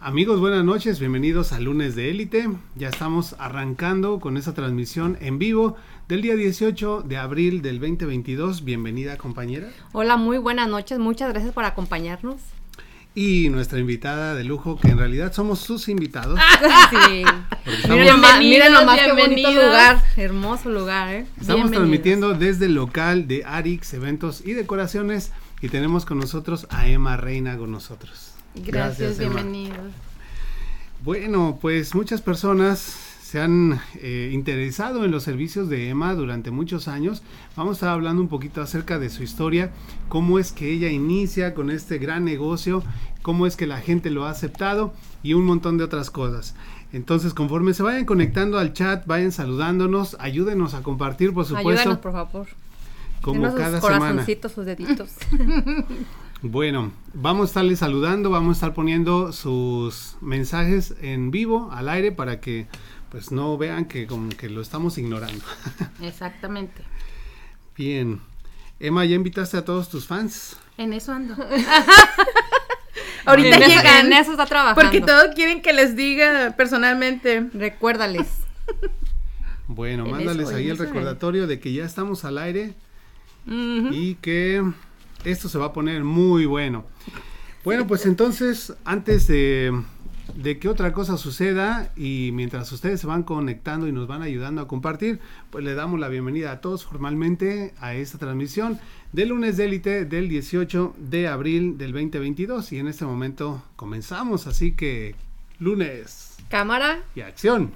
Amigos, buenas noches, bienvenidos a Lunes de Élite. Ya estamos arrancando con esta transmisión en vivo del día 18 de abril del 2022. Bienvenida, compañera. Hola, muy buenas noches, muchas gracias por acompañarnos. Y nuestra invitada de lujo, que en realidad somos sus invitados. Sí. Miren nomás, miren nomás qué bonito lugar, hermoso lugar, ¿eh? Estamos transmitiendo desde el local de Arix Eventos y Decoraciones y tenemos con nosotros a Emma Reina con nosotros. Gracias, bienvenidos. Bueno, pues muchas personas se han eh, interesado en los servicios de Emma durante muchos años. Vamos a estar hablando un poquito acerca de su historia, cómo es que ella inicia con este gran negocio, cómo es que la gente lo ha aceptado y un montón de otras cosas. Entonces, conforme se vayan conectando al chat, vayan saludándonos, ayúdenos a compartir, por supuesto. Ayúdenos, por favor. Como Denos cada sus semana. corazoncitos, sus deditos. Bueno, vamos a estarles saludando, vamos a estar poniendo sus mensajes en vivo al aire para que pues no vean que como que lo estamos ignorando. Exactamente. Bien. Emma, ¿ya invitaste a todos tus fans? En eso ando. Ahorita En llegan, en eso está trabajando. Porque todos quieren que les diga personalmente. Recuérdales. Bueno, En mándales eso, ahí el recordatorio de que ya estamos al aire y que esto se va a poner muy bueno. Bueno, pues entonces, antes de, de que otra cosa suceda y mientras ustedes se van conectando y nos van ayudando a compartir, pues le damos la bienvenida a todos formalmente a esta transmisión del lunes de élite del 18 de abril del 2022 y en este momento comenzamos, así que lunes Cámara. y acción.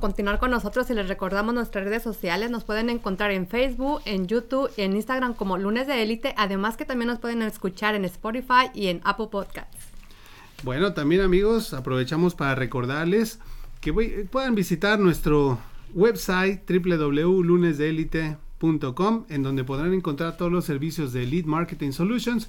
Continuar con nosotros y les recordamos nuestras redes sociales. Nos pueden encontrar en Facebook, en YouTube y en Instagram como Lunes de Élite. Además que también nos pueden escuchar en Spotify y en Apple Podcasts. Bueno, también amigos, aprovechamos para recordarles que puedan visitar nuestro website www.lunesdeelite.com en donde podrán encontrar todos los servicios de Elite Marketing Solutions.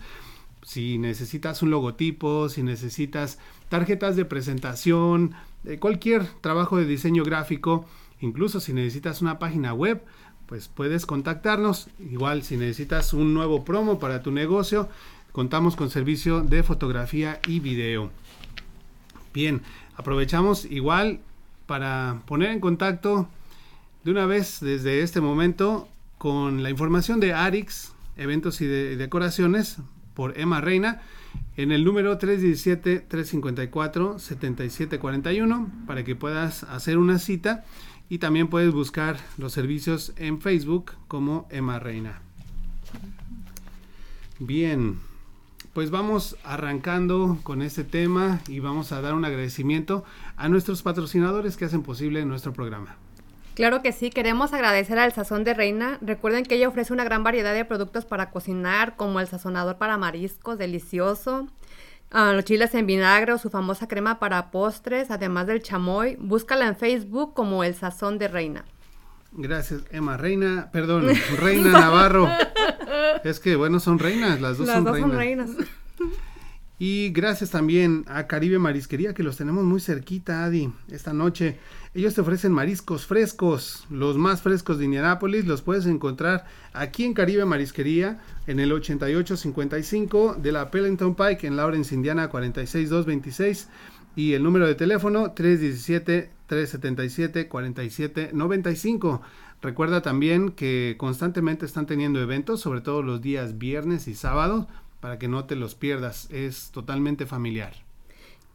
Si necesitas un logotipo, si necesitas tarjetas de presentación, eh, cualquier trabajo de diseño gráfico, incluso si necesitas una página web, pues puedes contactarnos. Igual si necesitas un nuevo promo para tu negocio, contamos con servicio de fotografía y video. Bien, aprovechamos igual para poner en contacto de una vez desde este momento con la información de Arix, eventos y de- decoraciones por Emma Reina en el número 317-354-7741 para que puedas hacer una cita y también puedes buscar los servicios en Facebook como Emma Reina. Bien, pues vamos arrancando con este tema y vamos a dar un agradecimiento a nuestros patrocinadores que hacen posible nuestro programa. Claro que sí, queremos agradecer al Sazón de Reina. Recuerden que ella ofrece una gran variedad de productos para cocinar, como el sazonador para mariscos, delicioso, ah, los chiles en vinagre o su famosa crema para postres, además del chamoy. Búscala en Facebook como el Sazón de Reina. Gracias, Emma Reina, perdón, Reina Navarro. Es que bueno, son reinas, las dos, Las son, dos reinas. son reinas. Y gracias también a Caribe Marisquería, que los tenemos muy cerquita, Adi, esta noche. Ellos te ofrecen mariscos frescos, los más frescos de Indianápolis. Los puedes encontrar aquí en Caribe Marisquería, en el 8855 de la Pellington Pike, en Lawrence, Indiana, 46226. Y el número de teléfono 317-377-4795. Recuerda también que constantemente están teniendo eventos, sobre todo los días viernes y sábados, para que no te los pierdas. Es totalmente familiar.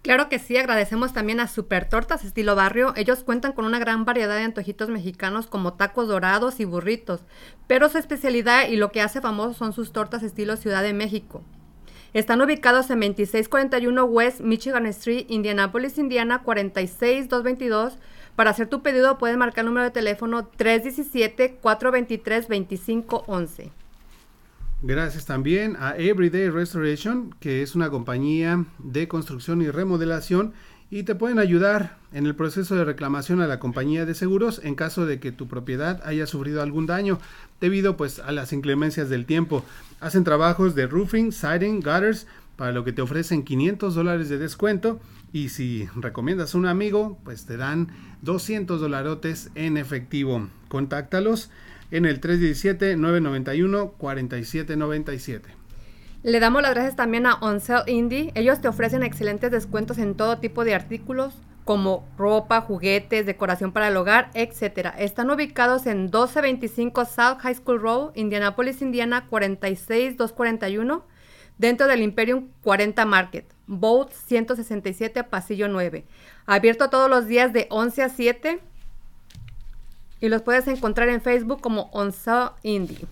Claro que sí, agradecemos también a Super Tortas Estilo Barrio. Ellos cuentan con una gran variedad de antojitos mexicanos como tacos dorados y burritos, pero su especialidad y lo que hace famoso son sus tortas estilo Ciudad de México. Están ubicados en 2641 West Michigan Street, Indianapolis, Indiana 46222. Para hacer tu pedido puedes marcar el número de teléfono 317-423-2511. Gracias también a Everyday Restoration, que es una compañía de construcción y remodelación y te pueden ayudar en el proceso de reclamación a la compañía de seguros en caso de que tu propiedad haya sufrido algún daño debido pues a las inclemencias del tiempo. Hacen trabajos de roofing, siding, gutters, para lo que te ofrecen 500 dólares de descuento y si recomiendas a un amigo pues te dan 200 dolarotes en efectivo. Contáctalos en el 317-991-4797. Le damos las gracias también a Onsell Indie. Ellos te ofrecen excelentes descuentos en todo tipo de artículos como ropa, juguetes, decoración para el hogar, etc. Están ubicados en 1225 South High School Road, Indianapolis, Indiana 46241, dentro del Imperium 40 Market, Boat 167, Pasillo 9. Abierto todos los días de 11 a 7 y los puedes encontrar en Facebook como Onsell Indie.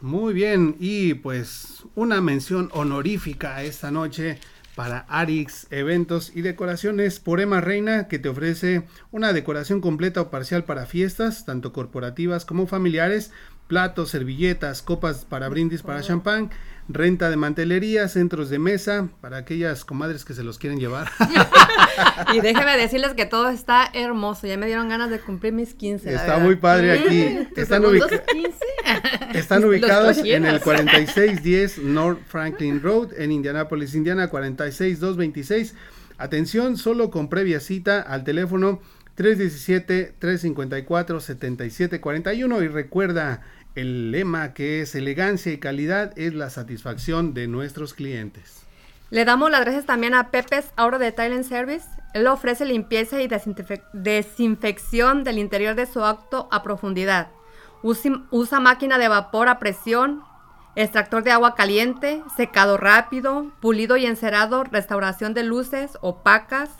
Muy bien, y pues una mención honorífica esta noche para Arix Eventos y Decoraciones por Emma Reina, que te ofrece una decoración completa o parcial para fiestas, tanto corporativas como familiares, platos, servilletas, copas para brindis para champán, renta de mantelería, centros de mesa, para aquellas comadres que se los quieren llevar. y déjeme decirles que todo está hermoso, ya me dieron ganas de cumplir mis 15. Está muy padre aquí. Están, Están ubicados en el 4610 North Franklin Road en Indianapolis, Indiana 46226. Atención, solo con previa cita al teléfono 317-354-7741 y recuerda el lema que es elegancia y calidad es la satisfacción de nuestros clientes. Le damos las gracias también a Pepe's Auto Detailing Service. Él ofrece limpieza y desinfección del interior de su auto a profundidad. Usa, usa máquina de vapor a presión, extractor de agua caliente, secado rápido, pulido y encerado, restauración de luces opacas,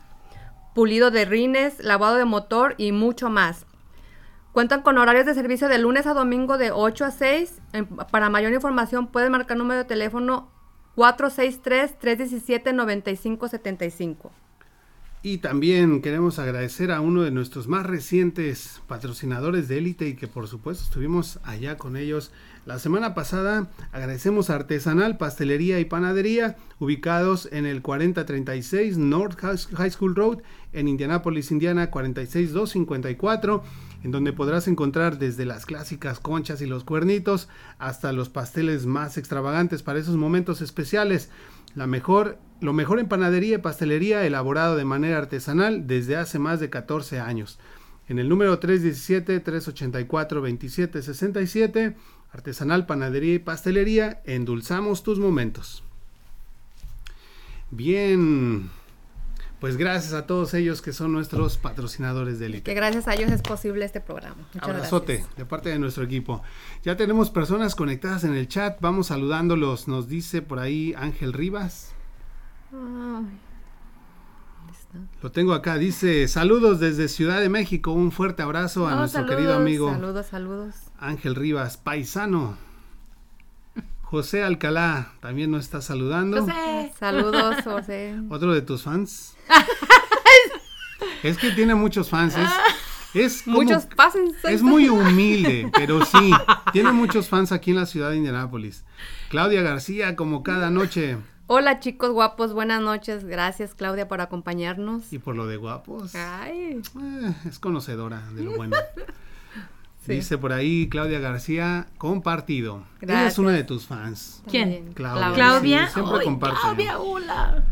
pulido de rines, lavado de motor y mucho más. Cuentan con horarios de servicio de lunes a domingo de 8 a 6. para mayor información pueden marcar número de teléfono 463-317-9575. Y también queremos agradecer a uno de nuestros más recientes patrocinadores de élite y que por supuesto estuvimos allá con ellos la semana pasada. Agradecemos a Artesanal, Pastelería y Panadería, ubicados en el 4036 North High School Road en Indianapolis, Indiana 46254 en donde podrás encontrar desde las clásicas conchas y los cuernitos hasta los pasteles más extravagantes para esos momentos especiales. La mejor, lo mejor en panadería y pastelería elaborado de manera artesanal desde hace más de 14 años. En el número 317-384-2767, Artesanal Panadería y Pastelería, endulzamos tus momentos. Bien, pues gracias a todos ellos que son nuestros patrocinadores de élite. Que gracias a ellos es posible este programa. Muchas Abrazote de parte de nuestro equipo. Ya tenemos personas conectadas en el chat, vamos saludándolos. Nos dice por ahí Ángel Rivas. Lo tengo acá, dice saludos desde Ciudad de México, un fuerte abrazo a nuestro querido amigo. Saludos, saludos. Ángel Rivas, paisano. José Alcalá también nos está saludando. José. Saludos, José. ¿Otro de tus fans? es que tiene muchos fans. Es, muchos fans. Es muy humilde, pero sí, tiene muchos fans aquí en la ciudad de Indianápolis. Claudia García, como cada noche. Hola chicos guapos, buenas noches. Gracias Claudia por acompañarnos. Y por lo de guapos. Ay. Eh, es conocedora de lo bueno. Dice por ahí Claudia García, compartido. Ella es una de tus fans. ¿Quién? Claudia. Claudia. siempre comparte. Claudia, hola.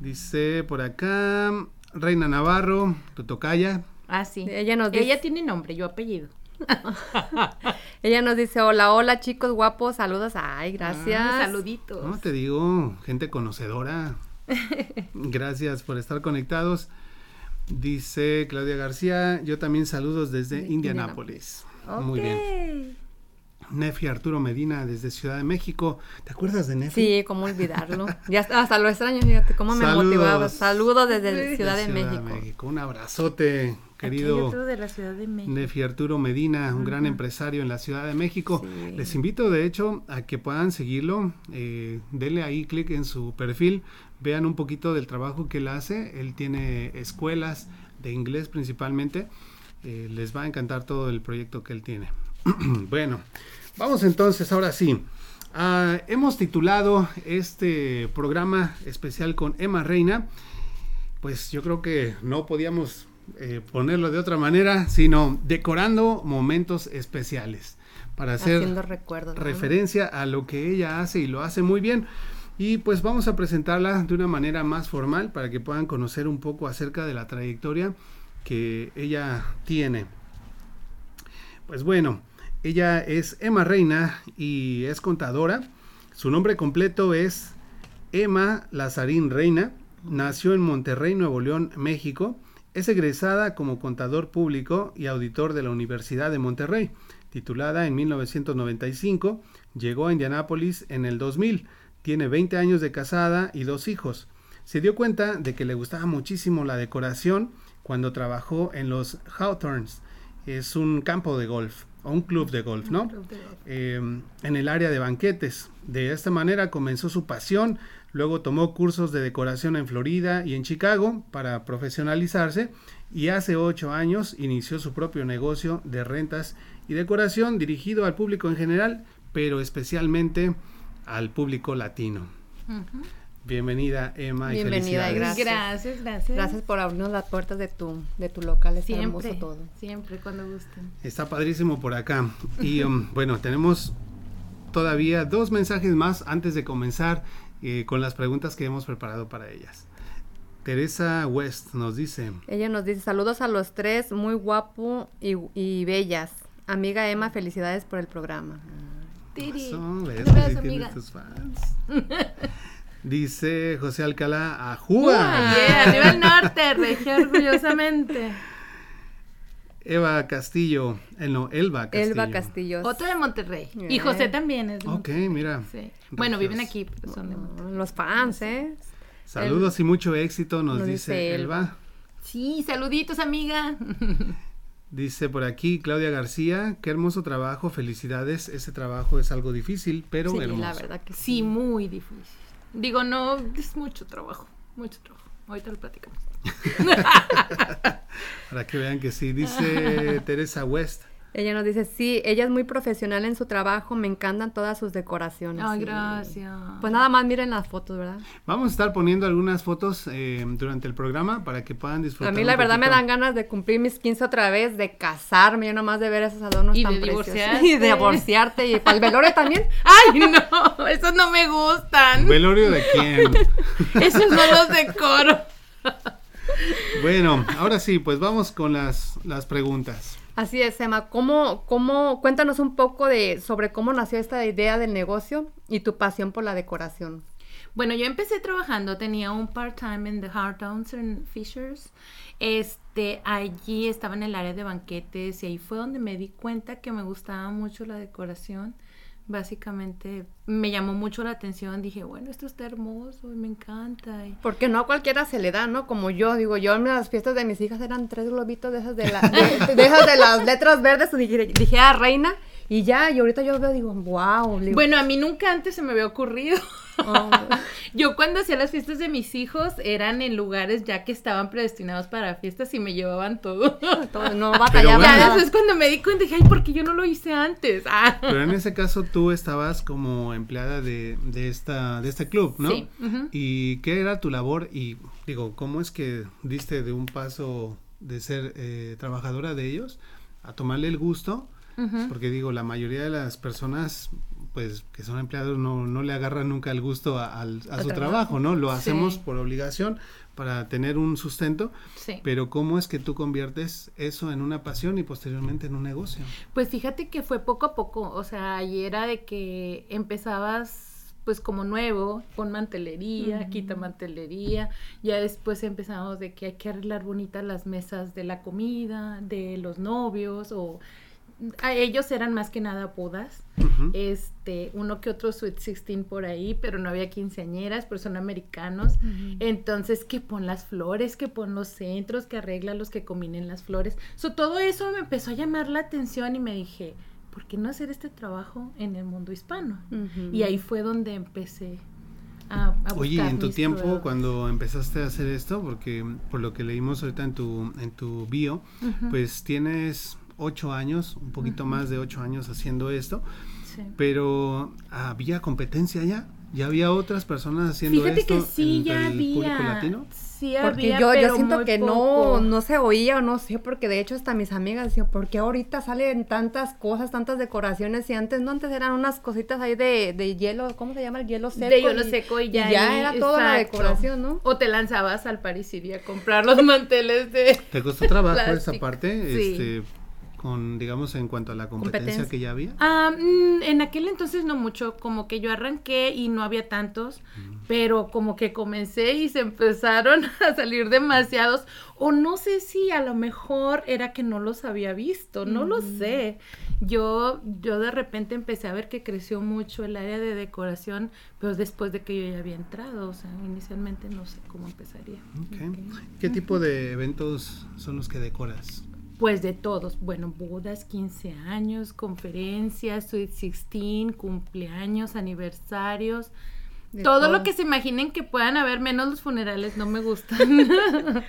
Dice por acá, Reina Navarro, tu tocaya. Ah, sí. Ella, nos dice... Ella tiene nombre, yo apellido. Ella nos dice, hola, hola chicos guapos, saludos. Ay, gracias. Ah, saluditos. No, te digo, gente conocedora. gracias por estar conectados. Dice Claudia García, yo también saludos desde Indianápolis. Muy bien. Nefi Arturo Medina desde Ciudad de México. ¿Te acuerdas de Nefi? Sí, cómo olvidarlo. ya hasta lo extraño, fíjate cómo me motivaba. Saludos desde Ciudad, de, México. Un abrazote, querido. de la Ciudad de México. Nefi Arturo Medina, un gran empresario en la Ciudad de México. Les invito, de hecho, a que puedan seguirlo. Eh, denle ahí clic en su perfil vean un poquito del trabajo que él hace. Él tiene escuelas de inglés principalmente. Eh, les va a encantar todo el proyecto que él tiene. bueno, vamos entonces, ahora sí. Ah, hemos titulado este programa especial con Emma Reina. Pues yo creo que no podíamos eh, ponerlo de otra manera, sino decorando momentos especiales para hacer referencia a lo que ella hace y lo hace muy bien. Y pues vamos a presentarla de una manera más formal para que puedan conocer un poco acerca de la trayectoria que ella tiene. Pues bueno, ella es Emma Reina y es contadora. Su nombre completo es Emma Lazarín Reina. Nació en Monterrey, Nuevo León, México. Es egresada como contador público y auditor de la Universidad de Monterrey. Titulada en 1995, llegó a Indianápolis en el 2000 tiene 20 años de casada y dos hijos. Se dio cuenta de que le gustaba muchísimo la decoración cuando trabajó en los Hawthorns. Es un campo de golf o un club de golf, ¿no? Eh, en el área de banquetes. De esta manera comenzó su pasión. Luego tomó cursos de decoración en Florida y en Chicago para profesionalizarse y hace ocho años inició su propio negocio de rentas y decoración dirigido al público en general, pero especialmente al público latino. Bienvenida Emma y Bienvenida gracias. Gracias, gracias. Gracias por abrirnos las puertas de tu, de tu local. Está siempre, todo. Siempre, cuando gusten. Está padrísimo por acá. Y um, bueno, tenemos todavía dos mensajes más antes de comenzar eh, con las preguntas que hemos preparado para ellas. Teresa West nos dice. Ella nos dice, saludos a los tres, muy guapo y, y bellas. Amiga Emma, felicidades por el programa. Dice José Alcalá, a Juga. arriba el norte, regió orgullosamente. Eva Castillo, eh, no, Elba Castillo. Elba Castillo. Otro de Monterrey. Y José también es de Ok, mira. Bueno, viven aquí, son de Monterrey. Los fans, ¿eh? Saludos y mucho éxito, nos, dice, Elba. Sí, saluditos, amiga. Dice por aquí Claudia García, qué hermoso trabajo, felicidades. Ese trabajo es algo difícil, pero sí, la verdad que sí, muy difícil. Digo, no, es mucho trabajo, mucho trabajo. Ahorita lo platicamos. Para que vean que sí. Dice Teresa West. Ella nos dice, sí, ella es muy profesional en su trabajo, me encantan todas sus decoraciones. Ay, gracias. Pues nada más miren las fotos, ¿verdad? Vamos a estar poniendo algunas fotos eh, durante el programa para que puedan disfrutar. A mí la verdad me dan ganas de cumplir mis 15 otra vez, de casarme, yo nomás de ver esos adornos y tan de preciosos. Y de divorciarte. y para el velorio también. Ay, no, esos no me gustan. ¿Velorio de quién? esos no los decoro. bueno, ahora sí, pues vamos con las, las preguntas. Así es, Emma. ¿Cómo, cómo, cuéntanos un poco de sobre cómo nació esta idea del negocio y tu pasión por la decoración? Bueno, yo empecé trabajando, tenía un part-time en The Towns and Fishers. Este, allí estaba en el área de banquetes y ahí fue donde me di cuenta que me gustaba mucho la decoración básicamente me llamó mucho la atención. Dije, bueno, esto está hermoso y me encanta. Porque no a cualquiera se le da, ¿no? Como yo, digo, yo en las fiestas de mis hijas eran tres globitos de esas de, la, de, esas de las letras verdes. Y dije, dije, ah, reina. Y ya, y ahorita yo veo, digo, wow. Bueno, a mí nunca antes se me había ocurrido. Oh. Yo cuando hacía las fiestas de mis hijos eran en lugares ya que estaban predestinados para fiestas y me llevaban todo. todo no batallaba. Ya después cuando me di cuenta dije, ay, ¿por qué yo no lo hice antes? Ah. Pero en ese caso tú estabas como empleada de, de, esta, de este club, ¿no? Sí. ¿Y qué era tu labor? Y digo, ¿cómo es que diste de un paso de ser eh, trabajadora de ellos a tomarle el gusto? Porque digo, la mayoría de las personas pues que son empleados no, no le agarran nunca el gusto a, su trabajo. ¿no? Lo hacemos por obligación para tener un sustento, sí. pero ¿cómo es que tú conviertes eso en una pasión y posteriormente en un negocio? Pues fíjate que fue poco a poco, o sea, y era de que empezabas pues como nuevo, con mantelería, quita mantelería, ya después empezamos de que hay que arreglar bonitas las mesas de la comida, de los novios o a ellos eran más que nada bodas, este, uno que otro Sweet 16 por ahí, pero no había quinceañeras, pero son americanos, entonces que pon las flores, que pon los centros, que arregla los que combinen las flores, so, todo eso me empezó a llamar la atención y me dije, ¿por qué no hacer este trabajo en el mundo hispano? Y ahí fue donde empecé a, a buscar Oye, ¿y en tu tiempo cuando empezaste a hacer esto, porque por lo que leímos ahorita en tu, en tu bio, pues tienes ocho años, un poquito más de ocho años haciendo esto, sí. pero ¿había competencia ya? ¿Ya había otras personas haciendo Fíjate esto que sí, entre ya el público había. latino? Sí Porque había, yo, yo siento muy que poco. no, no se oía o no sé, porque de hecho hasta mis amigas decían, ¿por qué ahorita salen tantas cosas, tantas decoraciones? Y antes, no, antes eran unas cositas ahí de, de hielo, ¿cómo se llama? El hielo seco. de hielo y- seco y y ya, ya ahí, era toda la decoración, ¿no? O te lanzabas al Paris City a comprar los manteles de... ¿Te costó trabajo esa parte? Sí. Este, con, digamos, en cuanto a la competencia, Competencia. que ya había. Mm, en aquel entonces no mucho, como que yo arranqué y no había tantos, pero como que comencé y se empezaron a salir demasiados, o no sé si a lo mejor era que no los había visto, no lo sé. Yo, yo de repente empecé a ver que creció mucho el área de decoración, pero después de que yo ya había entrado, o sea, inicialmente no sé cómo empezaría. ¿Qué tipo de eventos son los que decoras? Pues de todos, bueno, bodas, 15 años, conferencias, Sweet 16, cumpleaños, aniversarios, De todo, todo. lo que se imaginen que puedan haber, menos los funerales, no me gustan.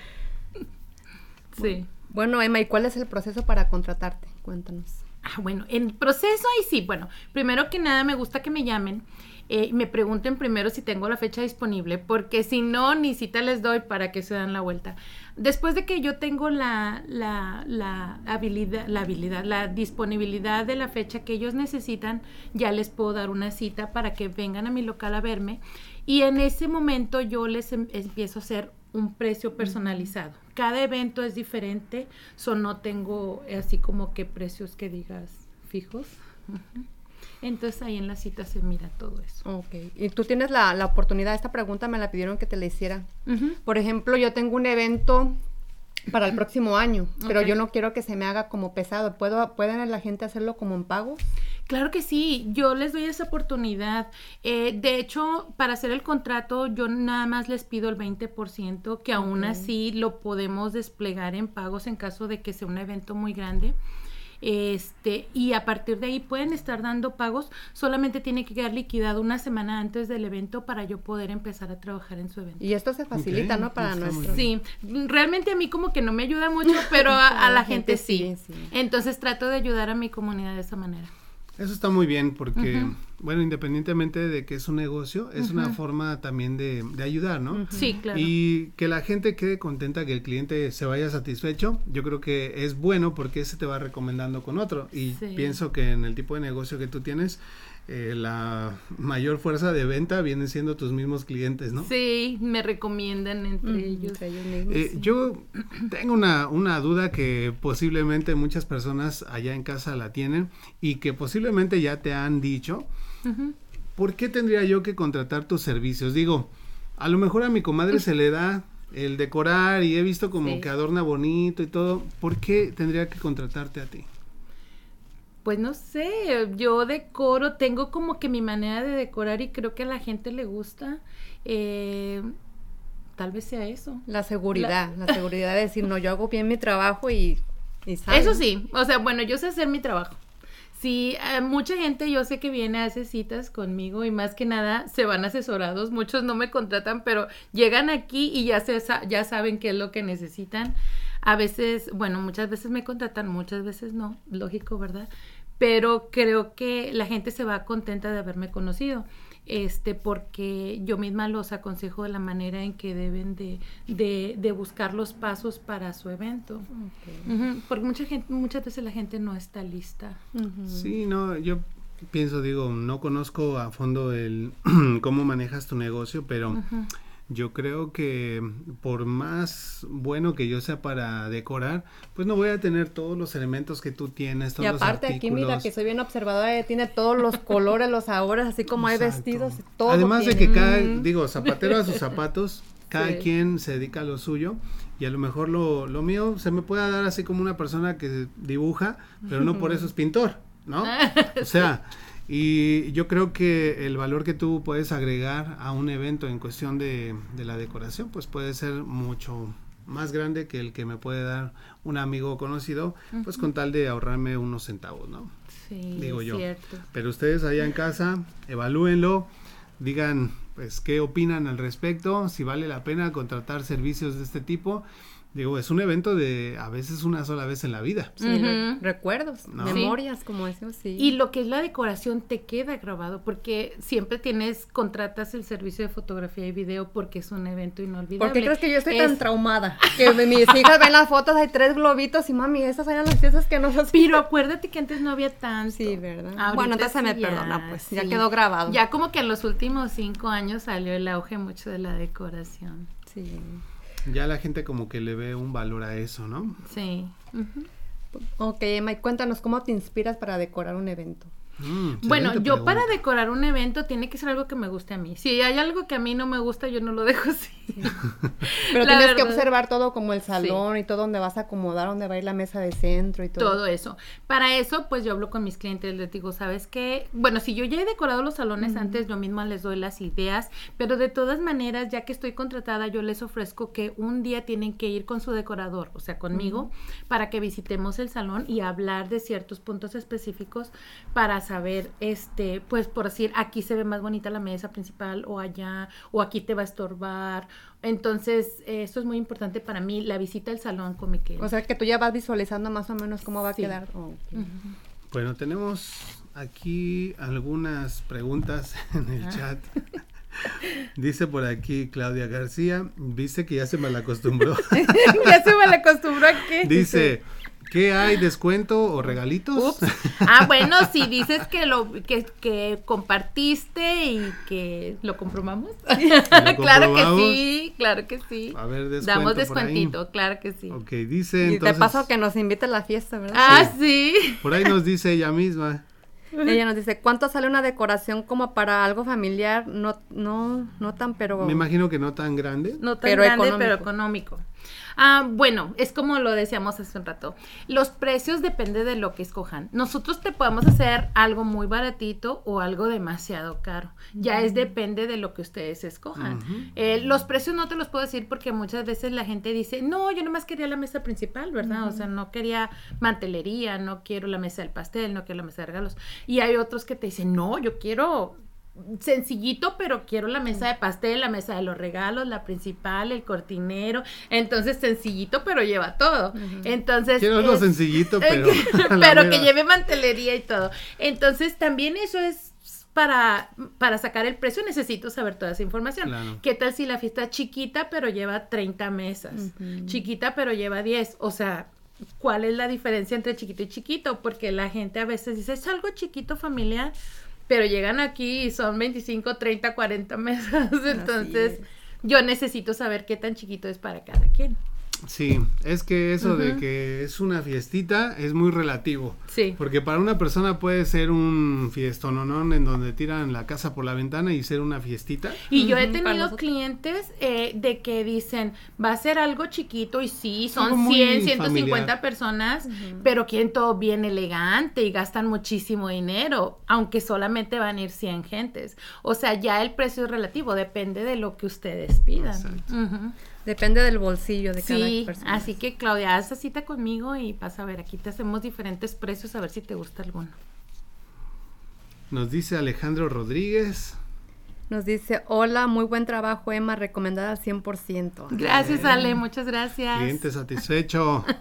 sí. Bueno, Emma, ¿y cuál es el proceso para contratarte? Cuéntanos. Ah, bueno, en proceso ahí sí, bueno, primero que nada me gusta que me llamen eh, me pregunten primero si tengo la fecha disponible, porque si no, ni cita les doy para que se dan la vuelta. Después de que yo tengo la, la, la habilidad, la habilidad, la disponibilidad de la fecha que ellos necesitan, ya les puedo dar una cita para que vengan a mi local a verme y en ese momento yo les em- empiezo a hacer un precio personalizado. Cada evento es diferente, so no tengo así como que precios que digas fijos. Entonces ahí en la cita se mira todo eso. Ok. Y tú tienes la, la oportunidad, esta pregunta me la pidieron que te la hiciera. Por ejemplo, yo tengo un evento para el próximo año, pero yo no quiero que se me haga como pesado. ¿Puedo, ¿Pueden la gente hacerlo como en pago? Claro que sí, yo les doy esa oportunidad. Eh, de hecho, para hacer el contrato, yo nada más les pido el 20%, que aún así lo podemos desplegar en pagos en caso de que sea un evento muy grande. Este, y a partir de ahí pueden estar dando pagos, solamente tiene que quedar liquidado una semana antes del evento para yo poder empezar a trabajar en su evento. Y esto se facilita, ¿no? Para nuestros... Sí, realmente a mí como que no me ayuda mucho, pero a, a la gente, sí. sí. Entonces trato de ayudar a mi comunidad de esa manera. Eso está muy bien porque, bueno, independientemente de que es un negocio, es una forma también de, de ayudar, ¿no? Sí, claro. Y que la gente quede contenta, que el cliente se vaya satisfecho, yo creo que es bueno porque ese te va recomendando con otro. Y Sí. pienso que en el tipo de negocio que tú tienes, eh, la mayor fuerza de venta vienen siendo tus mismos clientes, ¿no? Sí, me recomiendan entre Ujú, ellos. entre ellos mismos. Eh, Sí. Yo tengo una, una duda que posiblemente muchas personas allá en casa la tienen y que posiblemente ya te han dicho. ¿Por qué tendría yo que contratar tus servicios? Digo, a lo mejor a mi comadre se le da el decorar y he visto como Sí. que adorna bonito y todo. ¿Por qué tendría que contratarte a ti? Pues no sé, yo decoro, tengo como que mi manera de decorar y creo que a la gente le gusta. Eh, tal vez sea eso. La seguridad, la, seguridad de decir, no, yo hago bien mi trabajo y... y sale, Eso sí, o sea, bueno, yo sé hacer mi trabajo. Sí, eh, mucha gente yo sé que viene a hacer citas conmigo y más que nada se van asesorados. Muchos no me contratan, pero llegan aquí y ya, se, ya saben qué es lo que necesitan. A veces, bueno, muchas veces me contratan, muchas veces no, lógico, ¿verdad? Pero creo que la gente se va contenta de haberme conocido, este, porque yo misma los aconsejo de la manera en que deben de, de, de buscar los pasos para su evento. Porque mucha gente, muchas veces la gente no está lista. Sí, no, yo pienso, digo, no conozco a fondo el cómo manejas tu negocio, pero. Yo creo que por más bueno que yo sea para decorar, pues no voy a tener todos los elementos que tú tienes, Y todos los aparte aquí mira que soy bien observadora, tiene todos los colores, los sabores, así como hay vestidos, todo Además de que cada, digo, zapatero a sus zapatos, cada Sí. quien se dedica a lo suyo y a lo mejor lo, lo mío se me puede dar así como una persona que dibuja, pero no por eso es pintor, ¿no? O sea, y yo creo que el valor que tú puedes agregar a un evento en cuestión de, de la decoración, pues puede ser mucho más grande que el que me puede dar un amigo conocido, pues con tal de ahorrarme unos centavos, ¿no? Sí, Digo yo. cierto. Pero ustedes allá en casa, evalúenlo, digan pues qué opinan al respecto, si vale la pena contratar servicios de este tipo Digo, es un evento de a veces una sola vez en la vida. Sí, recuerdos, memorias, como decimos, sí. Y lo que es la decoración te queda grabado, porque siempre tienes, contratas el servicio de fotografía y video porque es un evento inolvidable. ¿Por qué crees que yo estoy tan traumada? Que mis hijas ven las fotos, hay tres globitos y mami, esas eran las piezas que nos Pero acuérdate que antes no había tanto. Sí, ¿verdad? bueno, entonces se me perdona, pues, ya quedó grabado. Ya como que en los últimos cinco años salió el auge mucho de la decoración. Sí. Ya la gente como que le ve un valor a eso, ¿no? Sí. Ok, Mike, cuéntanos cómo te inspiras para decorar un evento. Mm, bueno, yo para decorar un evento tiene que ser algo que me guste a mí. Si hay algo que a mí no me gusta, yo no lo dejo así. Pero tienes que observar todo como el salón y todo donde vas a acomodar, donde va a ir la mesa de centro y todo. Todo eso. Para eso, pues yo hablo con mis clientes, les digo, ¿sabes qué? Bueno, si yo ya he decorado los salones antes, yo misma les doy las ideas, pero de todas maneras, ya que estoy contratada, yo les ofrezco que un día tienen que ir con su decorador, o sea, conmigo, para que visitemos el salón y hablar de ciertos puntos específicos para saber, este, pues por decir, aquí se ve más bonita la mesa principal o allá, o aquí te va a estorbar. Entonces, eso es muy importante para mí, la visita al salón con mi cliente. O sea, que tú ya vas visualizando más o menos cómo va a quedar. Bueno, tenemos aquí algunas preguntas en el chat. Dice por aquí Claudia García, dice que ya se me la acostumbró. ya se me la acostumbró a qué. Dice, ¿Qué hay? ¿Descuento o regalitos? Ah, bueno, si dices que lo que, que compartiste y que lo comprobamos. claro que sí, claro que sí. A ver, descuento Damos descuentito, claro que sí. Ok, dice entonces. Y te paso que nos invite a la fiesta, ¿verdad? Ah, sí. Por ahí nos dice ella misma. Ella nos dice, ¿cuánto sale una decoración como para algo familiar? No, no, no tan, pero... Me imagino que no tan grande. No tan grande, pero económico. Ah, bueno, es como lo decíamos hace un rato. Los precios depende de lo que escojan. Nosotros te podemos hacer algo muy baratito o algo demasiado caro. Ya es depende de lo que ustedes escojan. Eh, los precios no te los puedo decir porque muchas veces la gente dice, no, yo nomás quería la mesa principal, ¿verdad? O sea, no quería mantelería, no quiero la mesa del pastel, no quiero la mesa de regalos. Y hay otros que te dicen, no, yo quiero sencillito, pero quiero la mesa de pastel, la mesa de los regalos, la principal, el cortinero. Entonces, sencillito, pero lleva todo. Entonces. Quiero algo sencillito, pero. pero que lleve mantelería y todo. Entonces, también eso es. Para, para sacar el precio necesito saber toda esa información. ¿Qué tal si la fiesta es chiquita pero lleva 30 mesas? Chiquita pero lleva 10. O sea, ¿cuál es la diferencia entre chiquito y chiquito? Porque la gente a veces dice, es algo chiquito familiar pero llegan aquí y son 25, 30, 40 mesas, entonces yo necesito saber qué tan chiquito es para cada quien. Sí, es que eso de que es una fiestita es muy relativo. Sí. Porque para una persona puede ser un fiestononón en donde tiran la casa por la ventana y ser una fiestita. Y yo he tenido clientes eh, de que dicen, va a ser algo chiquito y sí, son 100, 150 personas, pero quieren todo bien elegante y gastan muchísimo dinero, aunque solamente van a ir 100 gentes. O sea, ya el precio es relativo, depende de lo que ustedes pidan. Exacto. Depende del bolsillo de cada persona. Así que Claudia, haz cita conmigo y pasa a ver, aquí te hacemos diferentes precios a ver si te gusta alguno. Nos dice Alejandro Rodríguez. Nos dice, hola, muy buen trabajo, Emma, recomendada al 100%. Gracias, Ale, muchas gracias. Cliente satisfecho.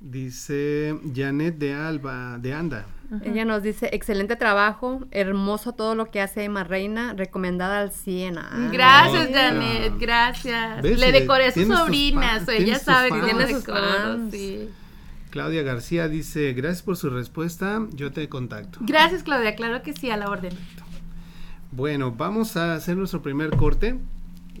dice Janet de Alba, de Anda. Ella nos dice, excelente trabajo, hermoso todo lo que hace Emma Reina, recomendada al 100. Ah, gracias, Janet, gracias. Le decoré a sus sobrinas, ella sabe que tiene sus fans. Claudia García dice, gracias por su respuesta, yo te contacto. Gracias, Claudia, claro que sí, a la orden. Bueno, vamos a hacer nuestro primer corte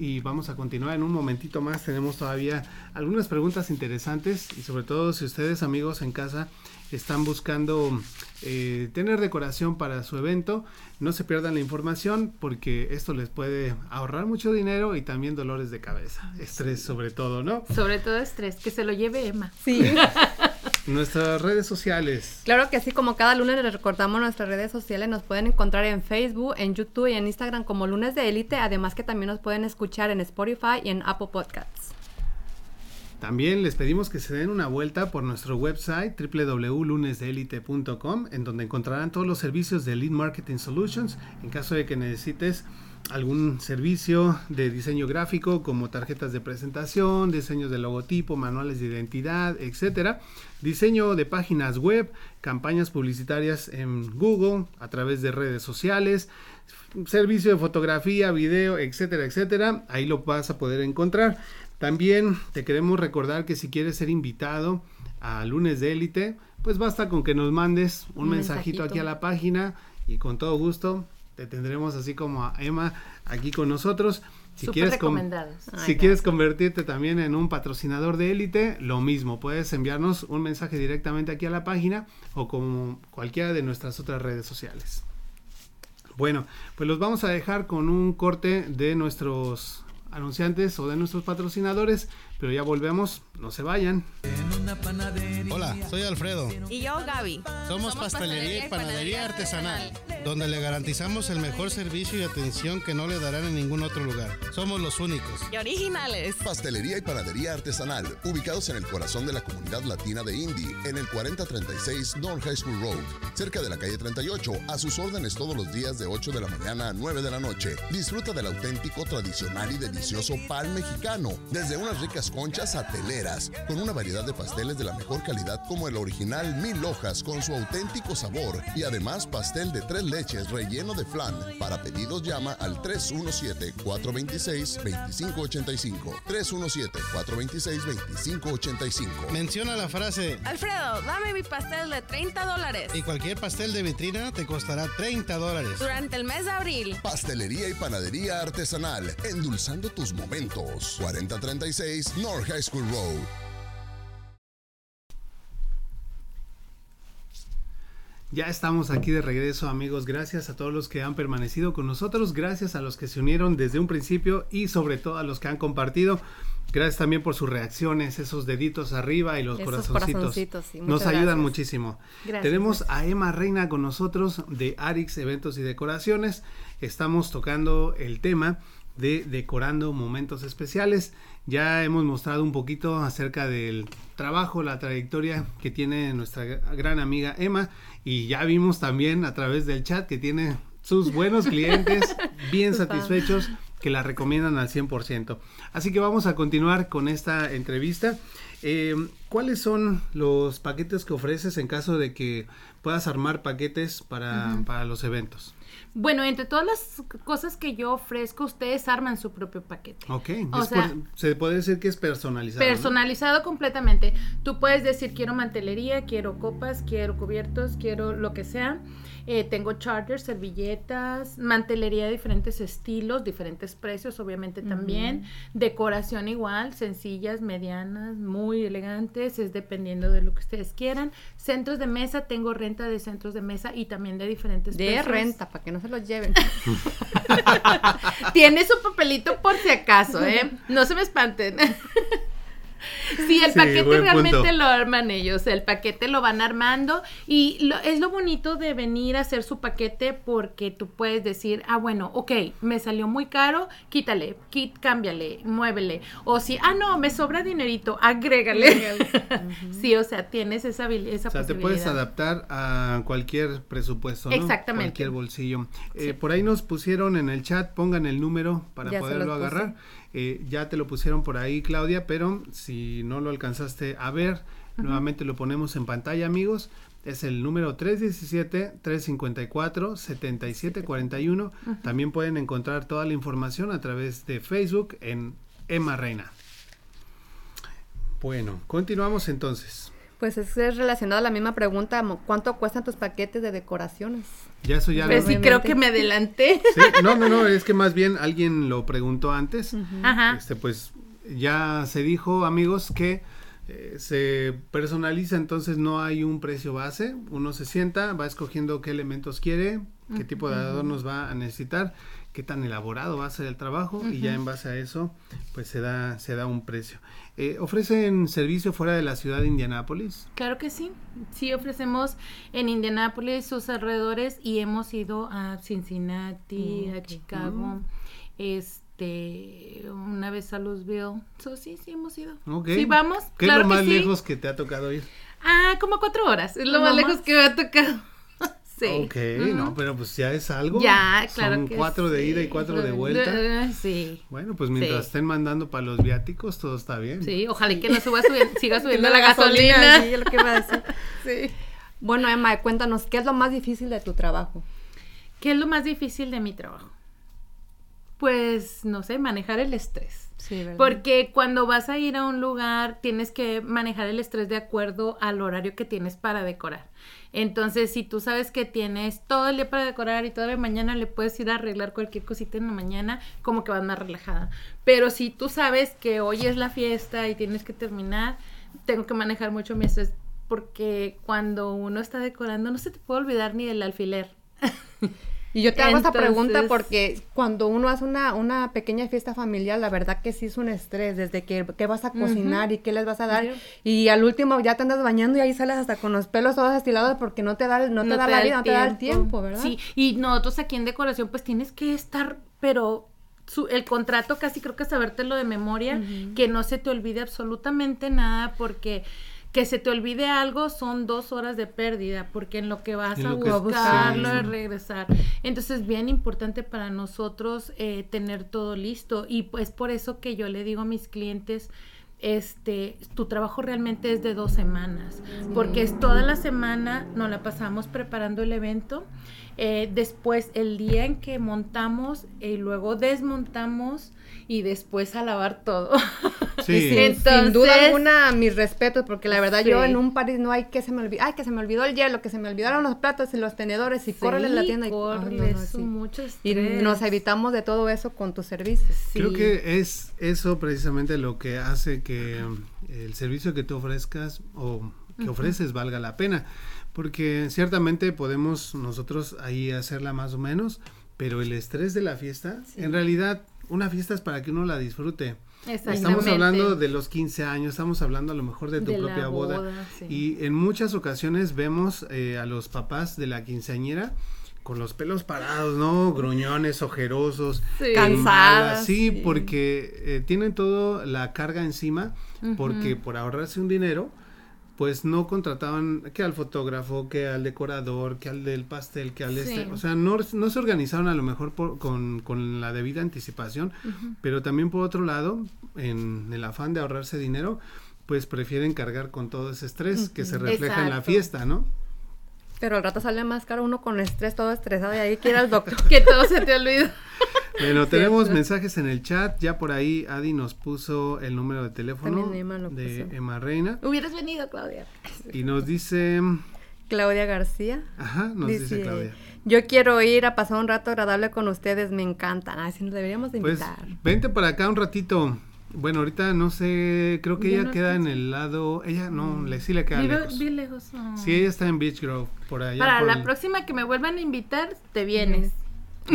y vamos a continuar en un momentito más. Tenemos todavía algunas preguntas interesantes y sobre todo si ustedes amigos en casa están buscando eh, tener decoración para su evento, no se pierdan la información porque esto les puede ahorrar mucho dinero y también dolores de cabeza, estrés sobre todo, ¿no? Sobre todo estrés, que se lo lleve Emma. Sí. Nuestras redes sociales. Claro que así como cada lunes les recordamos nuestras redes sociales, nos pueden encontrar en Facebook, en YouTube y en Instagram como Lunes de Élite, además que también nos pueden escuchar en Spotify y en Apple Podcasts. También les pedimos que se den una vuelta por nuestro website www.lunesdelite.com en donde encontrarán todos los servicios de Lead Marketing Solutions en caso de que necesites algún servicio de diseño gráfico como tarjetas de presentación, diseños de logotipo, manuales de identidad, etcétera, diseño de páginas web, campañas publicitarias en Google, a través de redes sociales, servicio de fotografía, video, etcétera, etcétera. Ahí lo vas a poder encontrar. También te queremos recordar que si quieres ser invitado a lunes de élite, pues basta con que nos mandes un, mensajito aquí a la página y con todo gusto te tendremos así como a Emma aquí con nosotros. Si quieres, si quieres convertirte también en un patrocinador de élite, lo mismo, puedes enviarnos un mensaje directamente aquí a la página o con cualquiera de nuestras otras redes sociales. Bueno, pues los vamos a dejar con un corte de nuestros anunciantes o de nuestros patrocinadores, pero ya volvemos, no se vayan. Hola, soy Alfredo. Y yo, Gaby. Somos, pastelería, y panadería artesanal, donde le garantizamos el mejor servicio y atención que no le darán en ningún otro lugar. Somos los únicos. Y originales. Pastelería y panadería artesanal, ubicados en el corazón de la comunidad latina de Indy, en el 4036 North High School Road, cerca de la calle 38, a sus órdenes todos los días de 8 de la mañana a 9 de la noche. Disfruta del auténtico, tradicional y delicioso pan mexicano, desde unas ricas conchas a teleras, con una variedad de pasteles de la mejor calidad como el original Mil Hojas con su auténtico sabor y además pastel de tres leches relleno de flan. Para pedidos llama al 317-426-2585. 317-426-2585. Menciona la frase Alfredo, dame mi pastel de 30 dólares. Y cualquier pastel de vitrina te costará 30 dólares. Durante el mes de abril. Pastelería y panadería artesanal, endulzando tus momentos. 4036 North High School Road. Ya estamos aquí de regreso amigos, gracias a todos los que han permanecido con nosotros, gracias a los que se unieron desde un principio y sobre todo a los que han compartido. Gracias también por sus reacciones, esos deditos arriba y los corazoncitos. Nos ayudan muchísimo. Tenemos a Emma Reina con nosotros de Arix Eventos y Decoraciones. Estamos tocando el tema de decorando momentos especiales. Ya hemos mostrado un poquito acerca del trabajo, la trayectoria que tiene nuestra gran amiga Emma y ya vimos también a través del chat que tiene sus buenos clientes bien satisfechos que la recomiendan al 100%. Así que vamos a continuar con esta entrevista. Eh, ¿Cuáles son los paquetes que ofreces en caso de que puedas armar paquetes para, para los eventos? Bueno, entre todas las cosas que yo ofrezco, ustedes arman su propio paquete. Ok, o sea, se puede decir que es personalizado. Personalizado completamente. Tú puedes decir, quiero mantelería, quiero copas, quiero cubiertos, quiero lo que sea. Eh, tengo charters, servilletas, mantelería de diferentes estilos, diferentes precios, obviamente también. Decoración igual, sencillas, medianas, muy elegantes, es dependiendo de lo que ustedes quieran. Centros de mesa, tengo renta de centros de mesa y también de diferentes de renta, para que no se los lleven. Tiene su papelito por si acaso, ¿eh? No se me espanten. Sí, el paquete realmente lo arman ellos, el paquete lo van armando y es lo bonito de venir a hacer su paquete porque tú puedes decir, ah, bueno, ok, me salió muy caro, quítale, quit, cámbiale, muévele. O si, ah, no, me sobra dinerito, agrégale. sí, o sea, tienes esa, esa o sea, te puedes adaptar a cualquier presupuesto, ¿no? Exactamente. Cualquier bolsillo. Eh, por ahí nos pusieron en el chat, pongan el número para poderlo agarrar. Eh, ya te lo pusieron por ahí, Claudia, pero si no lo alcanzaste a ver, nuevamente lo ponemos en pantalla, amigos. Es el número 317-354-7741. También pueden encontrar toda la información a través de Facebook en Emma Reina. Bueno, continuamos entonces. Pues es relacionado a la misma pregunta, ¿cuánto cuestan tus paquetes de decoraciones? Ya eso ya pues sí, creo que me adelanté. no, no, no, es que más bien alguien lo preguntó antes. Ajá. Este, pues ya se dijo, amigos, que eh, se personaliza, entonces no hay un precio base. Uno se sienta, va escogiendo qué elementos quiere, qué tipo de adornos va a necesitar, qué tan elaborado va a ser el trabajo y ya en base a eso, pues se da, se da un precio. Eh, ¿Ofrecen servicio fuera de la ciudad de Indianápolis? Claro que sí. Sí, ofrecemos en Indianápolis, sus alrededores, y hemos ido a Cincinnati, a Chicago. Este este, una vez a Louisville. So, sí, sí hemos ido. Ok. Sí, vamos. ¿Qué claro es lo que más sí. lejos que te ha tocado ir? Ah, como cuatro horas. Es lo ¿No más más? lejos que me ha tocado. Sí. Ok, no, pero pues ya es algo. Ya, claro Son que cuatro de ida y cuatro de vuelta. Sí. Bueno, pues mientras Sí. estén mandando para los viáticos, todo está bien. Sí, ojalá y que no suba subi- siga subiendo La la gasolina. Sí, es lo que iba a decir. Sí. Bueno, Emma, cuéntanos, ¿qué es lo más difícil de tu trabajo? ¿Qué es lo más difícil de mi trabajo? Pues, no sé, manejar el estrés. Porque cuando vas a ir a un lugar, tienes que manejar el estrés de acuerdo al horario que tienes para decorar. Entonces, si tú sabes que tienes todo el día para decorar y todavía mañana le puedes ir a arreglar cualquier cosita en la mañana, como que vas más relajada. Pero si tú sabes que hoy es la fiesta y tienes que terminar, tengo que manejar mucho mi estrés porque cuando uno está decorando no se te puede olvidar ni del alfiler. Y yo te hago esta pregunta Entonces- porque cuando uno hace una, una pequeña fiesta familiar, la verdad que sí es un estrés, desde que qué vas a cocinar y qué les vas a dar. Y al último ya te andas bañando y ahí sales hasta con los pelos todos estilados porque no te da, no te da la vida, no te da el tiempo, ¿verdad? Sí, y nosotros aquí en decoración pues tienes que estar, pero su- el contrato casi creo que sabértelo de memoria, que no se te olvide absolutamente nada porque que se te olvide algo son dos horas de pérdida, porque en lo que vas En a buscarlo sí. y regresar. Entonces es bien importante para nosotros eh, tener todo listo y pues por eso que yo le digo a mis clientes, este, tu trabajo realmente es de dos semanas, porque es toda la semana, nos la pasamos preparando el evento, eh, después el día en que montamos y luego desmontamos y después a lavar todo. Sí. Sin, Entonces- sin duda alguna, mis respetos, porque la verdad yo Sí. en un París no hay que se me olvidó, ay, que se me olvidó el hielo, que se me olvidaron los platos y los tenedores y córrele a la tienda y córrele, no, no, es sí. mucho Y nos evitamos de todo eso con tus servicios. Sí. Creo que es eso precisamente lo que hace que um, el servicio que tú ofrezcas o que ofreces valga la pena. Porque ciertamente podemos nosotros ahí hacerla más o menos, pero el estrés de la fiesta, en realidad una fiesta es para que uno la disfrute. Estamos hablando de los 15 años, estamos hablando a lo mejor de tu De propia boda. boda, sí. Y en muchas ocasiones vemos eh, a los papás de la quinceañera con los pelos parados, ¿no? Gruñones, ojerosos, Sí. Cansadas, sí. porque eh, tienen toda la carga encima, porque por ahorrarse un dinero, pues no contrataban que al fotógrafo, que al decorador, que al del pastel, que al Sí. este, o sea, no, no se organizaron a lo mejor por- con, con la debida anticipación, pero también por otro lado, en el afán de ahorrarse dinero, pues prefieren cargar con todo ese estrés que se refleja en la fiesta, ¿no? Pero al rato sale más caro uno con estrés, todo estresado y ahí quiere al doctor. que todo se te olvida. Bueno, tenemos mensajes en el chat. Ya por ahí Adi nos puso el número de teléfono Emma de puso. Emma Reina Hubieras venido, Claudia. y nos dice, Claudia García. ajá, nos dice, dice, Claudia. Yo quiero ir a pasar un rato agradable con ustedes, me encantan. Así nos deberíamos de Pues invitar. vente para acá un ratito. Bueno, ahorita no sé, creo que ella no queda en el lado, ella no, le sí le queda Vive lejos. bien lejos. oh. Sí, ella está en Beach Grove, por allá. Para por la el- próxima que me vuelvan a invitar, te vienes.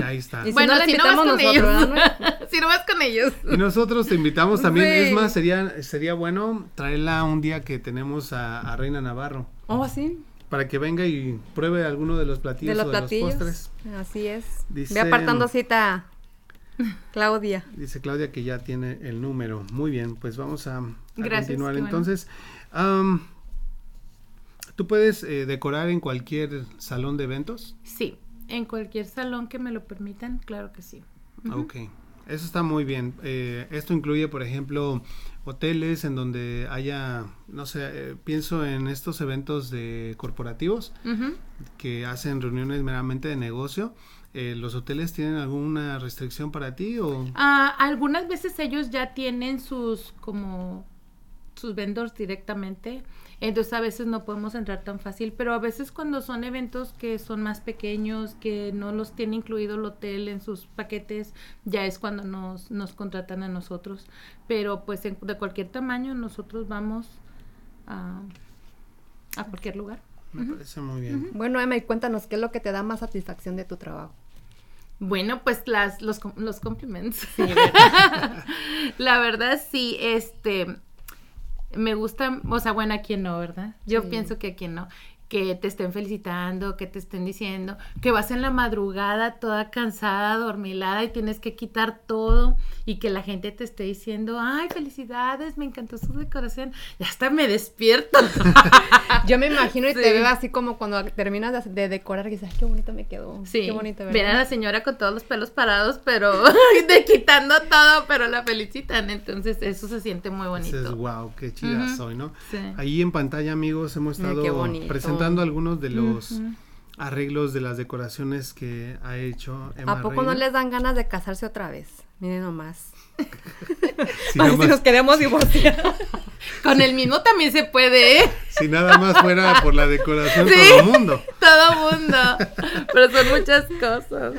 Ahí está. Y si bueno, no, la si no vas invitamos con nosotros, ellos. si no vas con ellos. Y nosotros te invitamos también. Sí. Es más, sería, sería bueno traerla un día que tenemos a, a Reina Navarro. Oh, sí, Para que venga y pruebe alguno de los platillos de los o platillos. de los postres. Así es. Dice- Ve apartando cita, Claudia. Dice Claudia que ya tiene el número. Muy bien, pues vamos a, a Gracias, continuar. bueno. Entonces, ¿tú puedes eh, decorar en cualquier salón de eventos? Sí, en cualquier salón que me lo permitan, claro que sí. Ok, eso está muy bien. Eh, esto incluye, por ejemplo, hoteles en donde haya, no sé, eh, pienso en estos eventos de corporativos que hacen reuniones meramente de negocio. Eh, ¿Los hoteles tienen alguna restricción para ti o...? Ah, algunas veces ellos ya tienen sus como sus vendors directamente, entonces a veces no podemos entrar tan fácil, pero a veces cuando son eventos que son más pequeños, que no los tiene incluido el hotel en sus paquetes, ya es cuando nos, nos contratan a nosotros, pero pues en- de cualquier tamaño nosotros vamos a, a cualquier lugar. Me parece muy bien. Bueno, Emma, y cuéntanos qué es lo que te da más satisfacción de tu trabajo. Bueno, pues las, los, los compliments. La verdad, sí, este, me gusta, o sea, bueno, a quien no, ¿verdad? Yo Sí. pienso que a quien no. Que te estén felicitando, que te estén diciendo, que vas en la madrugada toda cansada, dormilada y tienes que quitar todo y que la gente te esté diciendo, ay, felicidades, me encantó su decoración. Ya hasta me despierto. Yo me imagino y Sí. te veo así como cuando terminas de, de decorar y dices, "Ay, qué bonito me quedó. Sí, Qué bonito, ven a la señora con todos los pelos parados, pero de quitando todo, pero la felicitan. Entonces, eso se siente muy bonito. Dices, wow, qué chida soy, ¿no? Sí. Ahí en pantalla, amigos, hemos estado qué presentando algunos de los arreglos de las decoraciones que ha hecho Emma ¿A poco no les dan ganas de casarse otra vez? Miren nomás. Si Ay, nada si más- nos queremos divorciar. Con el mismo también se puede, ¿eh? Si nada más fuera por la decoración Sí. todo mundo. Todo mundo. Pero son muchas cosas.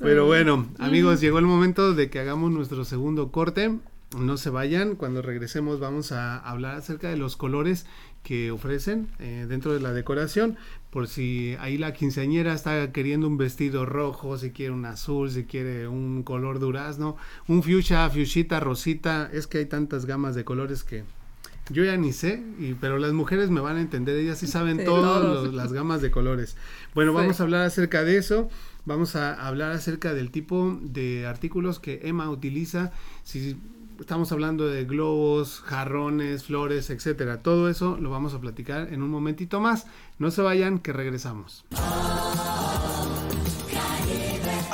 Pero bueno, amigos, llegó el momento de que hagamos nuestro segundo corte. No se vayan, cuando regresemos vamos a hablar acerca de los colores que ofrecen eh, dentro de la decoración. Por si ahí la quinceañera está queriendo un vestido rojo, si quiere un azul, si quiere un color durazno, un fuchsia, fuchsita, rosita. Es que hay tantas gamas de colores que yo ya ni sé, y, pero las mujeres me van a entender, ellas sí saben Sí, todas las gamas de colores. Bueno, Sí. vamos a hablar acerca de eso, vamos a hablar acerca del tipo de artículos que Emma utiliza, si estamos hablando de globos, jarrones, flores, etcétera, todo eso lo vamos a platicar en un momentito más. No se vayan, que regresamos.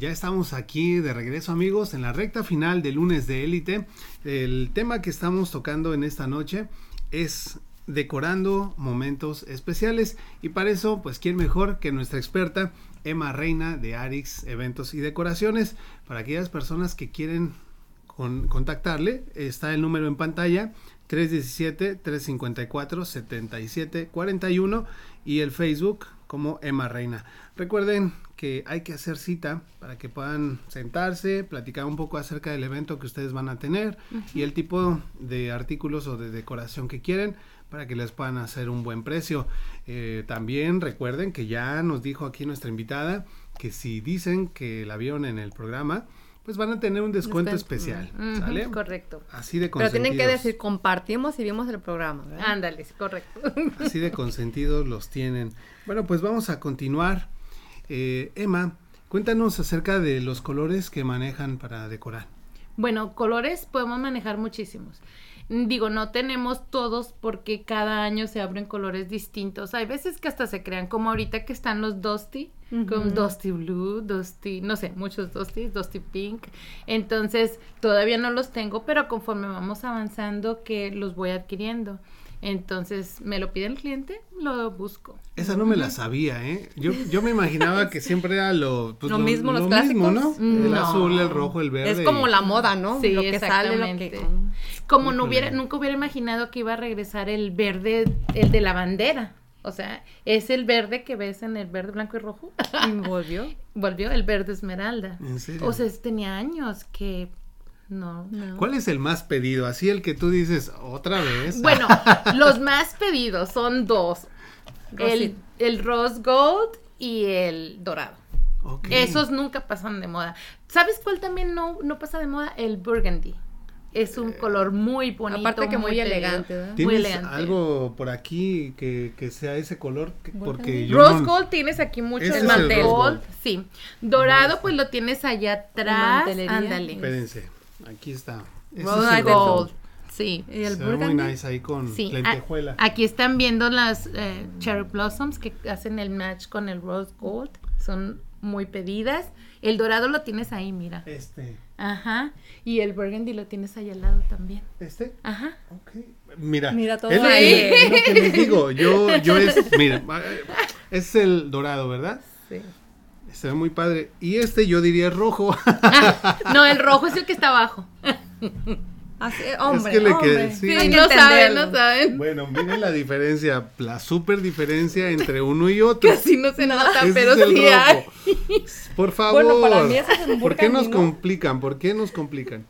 Ya estamos aquí de regreso amigos en la recta final de lunes de élite. El tema que estamos tocando en esta noche es decorando momentos especiales. Y para eso pues quién mejor que nuestra experta Emma Reina de Arix Eventos y Decoraciones para aquellas personas que quieren con- contactarle está el número en pantalla 317-354-7741 y el Facebook como Emma Reina. Recuerden que hay que hacer cita para que puedan sentarse, platicar un poco acerca del evento que ustedes van a tener y el tipo de artículos o de decoración que quieren para que les puedan hacer un buen precio. Eh, también recuerden que ya nos dijo aquí nuestra invitada que si dicen que la vieron en el programa, pues van a tener un descuento Descuento. especial. ¿sale? correcto. Así de Pero tienen que consentidos. decir, compartimos y vimos el programa, ¿verdad? Ándale, correcto. Así de consentidos los tienen. Bueno, pues vamos a continuar. Eh, Emma, cuéntanos acerca de los colores que manejan para decorar. Bueno, colores podemos manejar muchísimos. Digo, no tenemos todos porque cada año se abren colores distintos. Hay veces que hasta se crean, como ahorita que están los Dusty, con Dusty Blue, Dusty, no sé, muchos Dusty, Dusty Pink. Entonces, todavía no los tengo, pero conforme vamos avanzando que los voy adquiriendo. Entonces, me lo pide el cliente, lo busco. Esa no me la sabía, ¿eh? Yo, yo me imaginaba que siempre era lo, pues, Lo mismo, los mismo, ¿no? clásicos. El No. azul, el rojo, el verde. Es como y- la moda, ¿no? Sí, lo que sale, lo que... exactamente. Como no hubiera, nunca hubiera imaginado que iba a regresar el verde, el de la bandera. O sea, es el verde que ves en el verde, blanco y rojo. Y volvió. Volvió el verde esmeralda. ¿En serio? O sea, tenía años que no. No. ¿Cuál es el más pedido? Así el que tú dices otra vez. Bueno, los más pedidos son dos. El, el rose gold y el dorado. Ok. Esos nunca pasan de moda. ¿Sabes cuál también no, no pasa de moda? El burgundy. Es un color muy bonito. Aparte que muy pedido. elegante, ¿verdad? Muy ¿Tienes elegante. algo por aquí que, que sea ese color? Que- Porque yo Rose no- gold tienes aquí mucho. Ese el es el mantel rose gold, sí. Dorado, pues lo tienes allá atrás. mantelería. Ándale. Espérense, aquí está. Ese Rose es gold. Sí. Y el Se ve muy burgundy. nice ahí con Sí, lentejuela. a- aquí están viendo las eh, cherry blossoms que hacen el match con el rose gold. Son muy pedidas. El dorado lo tienes ahí, mira. Este, Ajá. Y el burgundy lo tienes ahí al lado también. este. Ajá. Ok. Mira, Mira todo es lo, ahí. es lo que les digo. Yo, yo es, mira, es el dorado, ¿verdad? Sí. Se ve muy padre. Y este yo diría es rojo. No, el rojo es el que está abajo. Así, hombre, Es que le hombre. quedé- sí. Sí, no saben, no saben. bueno, miren la diferencia, la super diferencia entre uno y otro. Casi no se nota, Ese pero es el sí hay. rojo. Por favor. Bueno, para mí ese es un ¿Por qué nos ¿no? complican? ¿Por qué nos complican?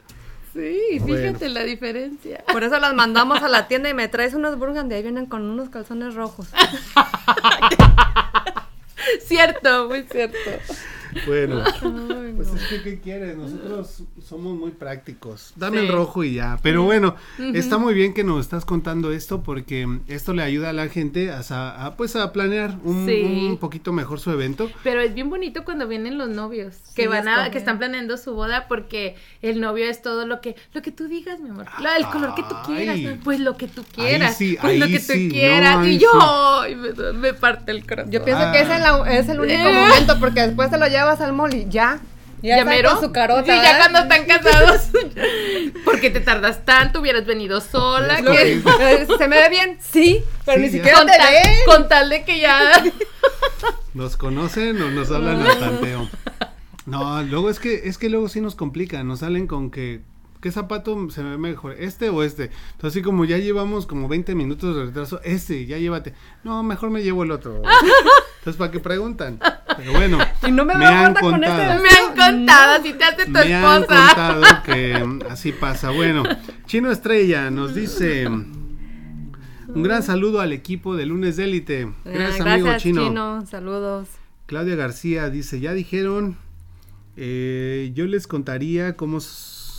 Sí, Bueno. fíjate la diferencia. Por eso las mandamos a la tienda y me traes unos burgundy. Ahí vienen con unos calzones rojos. Cierto, muy cierto. Bueno, Ay, pues no. es que, ¿qué quieres? Nosotros somos muy prácticos. Dame Sí. el rojo y ya. Pero bueno, está muy bien que nos estás contando esto porque esto le ayuda a la gente a, a, pues a planear un, Sí. un poquito mejor su evento. Pero es bien bonito cuando vienen los novios que Sí, van a, que están planeando su boda porque el novio es todo lo que, lo que tú digas, mi amor, la- el color que tú quieras, Ay. ¿no? pues lo que tú Ahí quieras, sí, pues lo ahí que tú sí, no, quieras ahí y yo, sí. ay, me, me parte el corazón. Yo pienso Ah. que ese es, la- es el único momento porque después te lo llevas al mall y ya. Ya, mero? con su carota. Sí, ya cuando están casados. porque te tardas tanto, hubieras venido sola. Que- ¿Se me ve bien? Sí, pero Sí, ni ya. siquiera con, te tal, ve. con tal de que ya. ¿Nos conocen o nos hablan al tanteo? No, luego es que, es que luego sí nos complican, nos salen con que, ¿qué zapato se me ve mejor? ¿Este o este? Entonces así como ya llevamos como 20 minutos de retraso, este, ya llévate. No, mejor me llevo el otro. Entonces, ¿para qué preguntan? Pero bueno, Y no me, me han gorda con contado. este Me han contado, así te hace tu me han esposa. contado que así pasa. Bueno, Chino Estrella nos dice... Un gran saludo al equipo de Lunes de Élite. Ah, Gracias, amigo Chino. Saludos. Claudia García dice, ya dijeron, eh, yo les contaría cómo...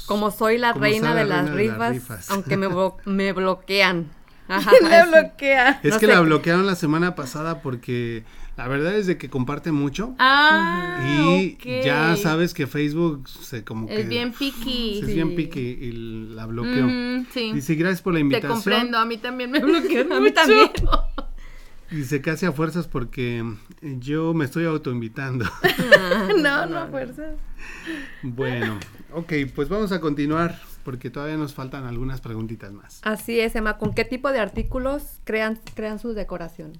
Como soy la cómo reina, de, la las reina de las rifas, aunque me, blo- me bloquean. Ajá, Le así. bloquea. Es no que sé la bloquearon la semana pasada porque la verdad es de que comparte mucho Ah, y ya sabes que Facebook se como que... Es bien picky. Es bien piqui y la bloqueó. Ujú, sí. Dice, gracias por la Te invitación. comprendo, a mí también me bloquean A mí también. Dice, casi a fuerzas porque yo me estoy autoinvitando. no, no a fuerzas. bueno, ok, pues vamos a continuar porque todavía nos faltan algunas preguntitas más. Así es, Emma. ¿Con qué tipo de artículos crean, crean su decoración?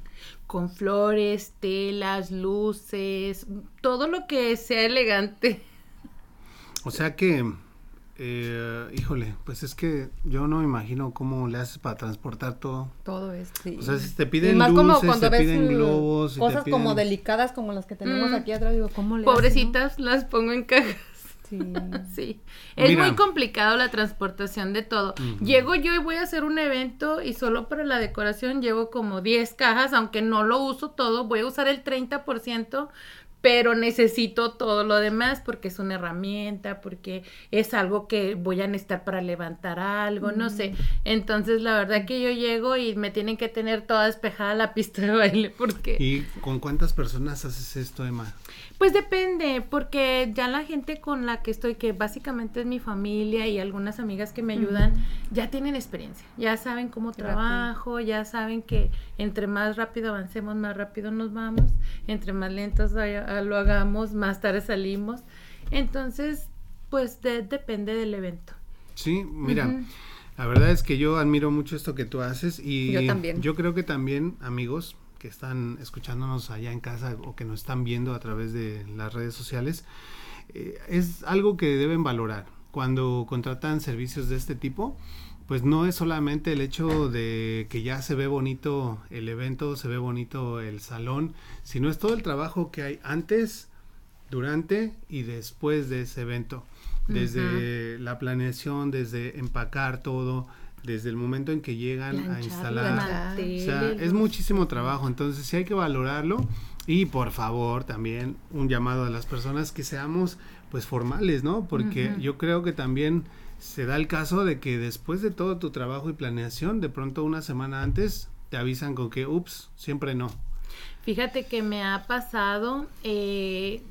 Con flores, telas, luces, todo lo que sea elegante. O sea que, eh, híjole, pues es que yo no me imagino cómo le haces para transportar todo. Todo es, sí. O sea, si te Y piden más como luces, cuando te ves piden uh, globos, te cosas como delicadas como las que tenemos Mm. aquí atrás, digo, ¿cómo le hacen, no? Pobrecitas, las pongo en cajas. Sí. Sí, es Mira. muy complicado la transportación de todo. Llego yo y voy a hacer un evento y solo para la decoración llevo como 10 cajas, aunque no lo uso todo, voy a usar el 30%, pero necesito todo lo demás porque es una herramienta, porque es algo que voy a necesitar para levantar algo, no sé. Entonces, la verdad que yo llego y me tienen que tener toda despejada la pista de baile porque... ¿Y con cuántas personas haces esto, Emma? Pues depende, porque ya la gente con la que estoy, que básicamente es mi familia y algunas amigas que me ayudan, ya tienen experiencia, ya saben cómo trabajo, ya saben que entre más rápido avancemos, más rápido nos vamos, entre más lentos vaya- lo hagamos, más tarde salimos. Entonces, pues de- depende del evento. Sí, mira, la verdad es que yo admiro mucho esto que tú haces y Yo también. yo creo que también amigos que están escuchándonos allá en casa o que nos están viendo a través de las redes sociales, eh, es algo que deben valorar. Cuando contratan servicios de este tipo, pues no es solamente el hecho de que ya se ve bonito el evento, se ve bonito el salón, sino es todo el trabajo que hay antes, durante y después de ese evento. Desde la planeación, desde empacar todo, desde el momento en que llegan a instalar. O sea, es muchísimo trabajo, entonces sí hay que valorarlo y por favor también un llamado a las personas que seamos pues formales, ¿no? Porque yo creo que también se da el caso de que después de todo tu trabajo y planeación, de pronto una semana antes te avisan con que, ups, siempre no. Fíjate que me ha pasado, eh,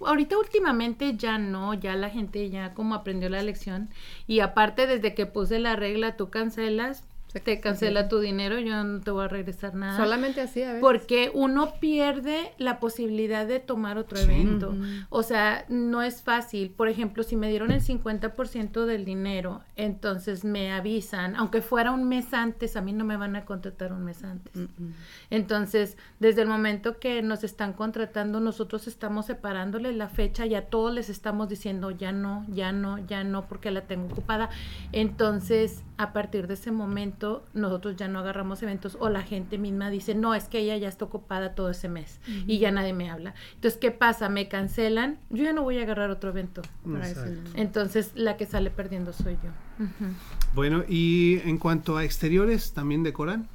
ahorita últimamente ya no, ya la gente ya como aprendió la lección y aparte desde que puse la regla tú cancelas, te cancela tu dinero, yo no te voy a regresar nada. Solamente así, a veces. Porque uno pierde la posibilidad de tomar otro evento. O sea, no es fácil. Por ejemplo, si me dieron el 50% del dinero, entonces me avisan, aunque fuera un mes antes, a mí no me van a contratar un mes antes. Entonces, desde el momento que nos están contratando, nosotros estamos separándoles la fecha y a todos les estamos diciendo ya no, ya no, ya no, porque la tengo ocupada. Entonces, a partir de ese momento, nosotros ya no agarramos eventos o la gente misma dice, no, es que ella ya está ocupada todo ese mes y ya nadie me habla. Entonces, ¿qué pasa? Me cancelan, yo ya no voy a agarrar otro evento. Para eso. Entonces, la que sale perdiendo soy yo. Bueno, y en cuanto a exteriores, ¿también decoran?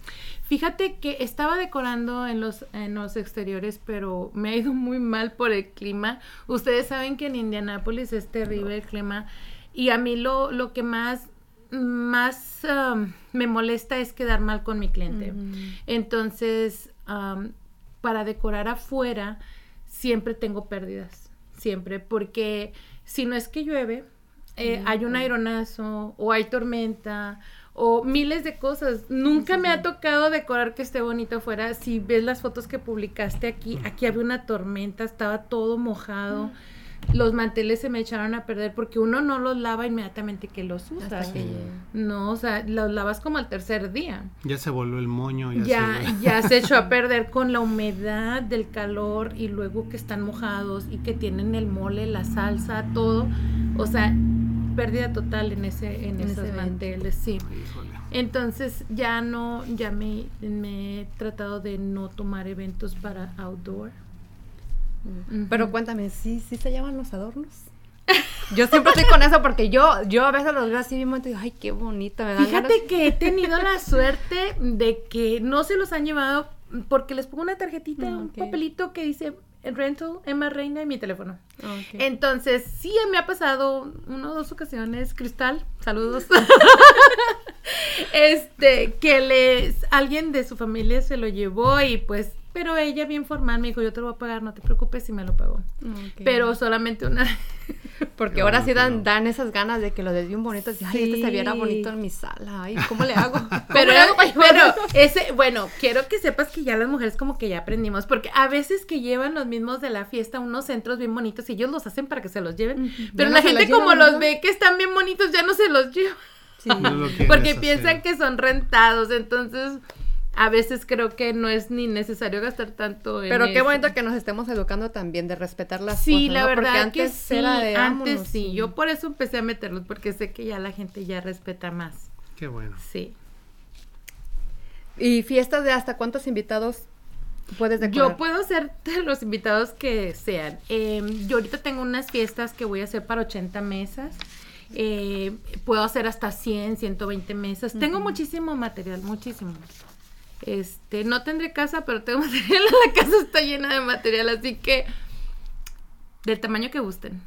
Fíjate que estaba decorando en los, en los exteriores, pero me ha ido muy mal por el clima. Ustedes saben que en Indianápolis es terrible el clima. Y a mí lo, lo que más, más um, me molesta es quedar mal con mi cliente. Entonces, um, para decorar afuera, siempre tengo pérdidas. Siempre. Porque si no es que llueve, eh, hay un aeronazo o hay tormenta o miles de cosas. Nunca me ha tocado decorar que esté bonito afuera. Si ves las fotos que publicaste aquí, aquí había una tormenta, estaba todo mojado. Los manteles se me echaron a perder porque uno no los lava inmediatamente que los usa. Hasta que llegue. No, o sea, los lavas como al tercer día. Ya se volvió el moño. Ya, Ya, se- ya se echó a perder con la humedad del calor y luego que están mojados y que tienen el mole, la salsa, todo. O sea, pérdida total en ese, en, En ese esos evento. manteles, sí. Híjole. Entonces ya no, ya me, me he tratado de no tomar eventos para outdoor. Pero cuéntame, ¿sí, ¿sí se llaman los adornos? Yo siempre estoy con eso porque yo, yo a veces los veo así mismo y digo, ay, qué bonito, me dan Fíjate ganas". que he tenido la suerte de que no se los han llevado porque les pongo una tarjetita, Mm, un papelito que dice rental, Emma Reina y mi teléfono. Entonces, sí me ha pasado una o dos ocasiones, Cristal, saludos. este, que les alguien de su familia se lo llevó y pues, pero ella bien formal me dijo, yo te lo voy a pagar, no te preocupes si me lo pagó. Pero solamente una Porque Qué ahora sí dan, dan esas ganas de que lo des bien bonito. Así, ay, este se viera bonito en mi sala. Ay, ¿cómo le hago? ¿Cómo Pero, le hago para pero llevarlo? ese, bueno, quiero que sepas que ya las mujeres como que ya aprendimos, porque a veces que llevan los mismos de la fiesta unos centros bien bonitos y ellos los hacen para que se los lleven, pero la gente los como los ve que están bien bonitos ya no se los lleva. Sí. No lo quieres Porque hacer. piensan que son rentados, entonces a veces creo que no es ni necesario gastar tanto en Pero qué eso. bonito que nos estemos educando también de respetar las Sí, cosas. la ¿no? Porque verdad antes que sí, era de antes sí, yo por eso empecé a meterlos, porque sé que ya la gente ya respeta más, Qué bueno. sí. ¿Y fiestas de hasta cuántos invitados puedes decorar? Yo puedo hacer los invitados que sean. Eh, yo ahorita tengo unas fiestas que voy a hacer para 80 mesas. Eh, puedo hacer hasta 100, 120 mesas. Tengo muchísimo material, muchísimo. Este, no tendré casa, pero tengo material. La casa está llena de material, así que del tamaño que gusten.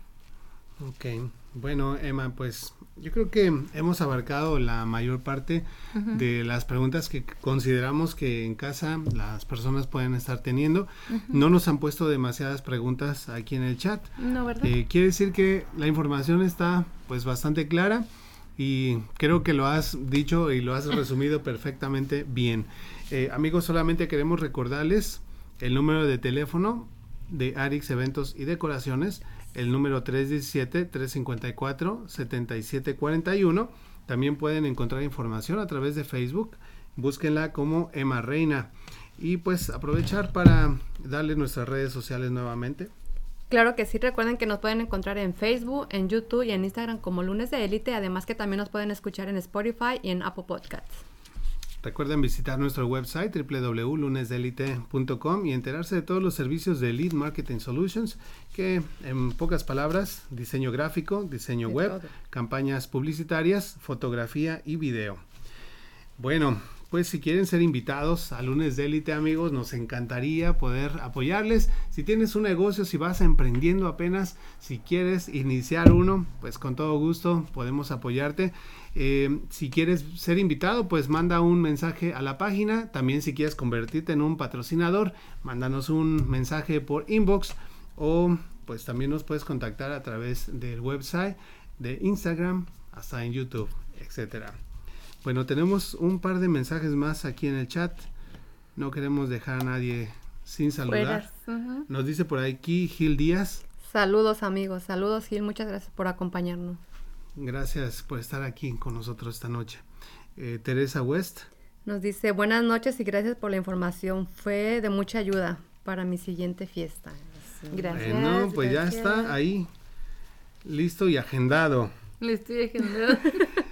Ok, bueno Emma, pues yo creo que hemos abarcado la mayor parte de las preguntas que consideramos que en casa las personas pueden estar teniendo. No nos han puesto demasiadas preguntas aquí en el chat. No, ¿verdad? Eh, quiere decir que la información está pues bastante clara y creo que lo has dicho y lo has resumido perfectamente bien. Eh, amigos, solamente queremos recordarles el número de teléfono de Arix Eventos y Decoraciones, el número 317-354-7741. También pueden encontrar información a través de Facebook. Búsquenla como Emma Reina. Y pues aprovechar para darle nuestras redes sociales nuevamente. Claro que sí, recuerden que nos pueden encontrar en Facebook, en YouTube y en Instagram como Lunes de Élite, además que también nos pueden escuchar en Spotify y en Apple Podcasts. Recuerden visitar nuestro website www.lunesdelite.com y enterarse de todos los servicios de Lead Marketing Solutions, que en pocas palabras, diseño gráfico, diseño De web, todo. campañas publicitarias, fotografía y video. Bueno, pues si quieren ser invitados a lunes de élite amigos, nos encantaría poder apoyarles. Si tienes un negocio, si vas emprendiendo apenas, si quieres iniciar uno, pues con todo gusto podemos apoyarte. Eh, si quieres ser invitado, pues manda un mensaje a la página. También si quieres convertirte en un patrocinador, mándanos un mensaje por inbox o pues también nos puedes contactar a través del website, de Instagram, hasta en YouTube, etcétera. Bueno, tenemos un par de mensajes más aquí en el chat. No queremos dejar a nadie sin saludar. Nos dice por aquí Gil Díaz. Saludos amigos, saludos Gil, muchas gracias por acompañarnos. Gracias por estar aquí con nosotros esta noche. Eh, Teresa West. Nos dice buenas noches y gracias por la información. Fue de mucha ayuda para mi siguiente fiesta. Gracias. Bueno, pues ya está ahí, listo y agendado. Le estoy agendando.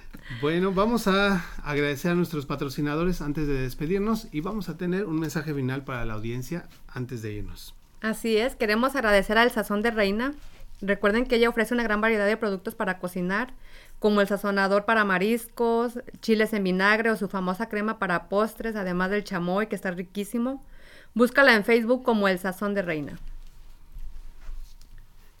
Bueno, vamos a agradecer a nuestros patrocinadores antes de despedirnos y vamos a tener un mensaje final para la audiencia antes de irnos. Así es, queremos agradecer al Sazón de Reina. Recuerden que ella ofrece una gran variedad de productos para cocinar, como el sazonador para mariscos, chiles en vinagre o su famosa crema para postres, además del chamoy, que está riquísimo. Búscala en Facebook como el Sazón de Reina.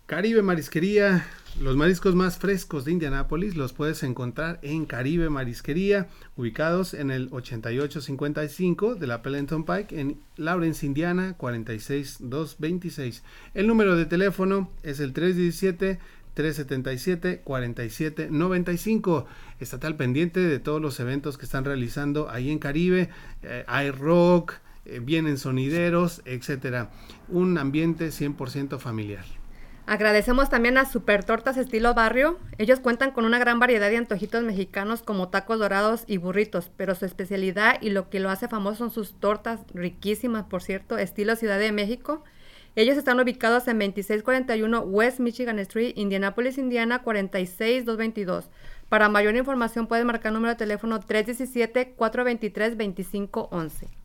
Caribe Marisquería, los mariscos más frescos de Indianápolis los puedes encontrar en Caribe Marisquería, ubicados en el 8855 de la Pellenton Pike en Lawrence, Indiana 46226. El número de teléfono es el 317 377 4795. Estate al pendiente de todos los eventos que están realizando ahí en Caribe. Eh, hay rock, eh, vienen sonideros, etcétera. Un ambiente 100% familiar. Agradecemos también a Super Tortas Estilo Barrio. Ellos cuentan con una gran variedad de antojitos mexicanos como tacos dorados y burritos, pero su especialidad y lo que lo hace famoso son sus tortas riquísimas, por cierto, estilo Ciudad de México. Ellos están ubicados en 2641 West Michigan Street, Indianapolis, Indiana 46222. Para mayor información pueden marcar número de teléfono 317-423-2511.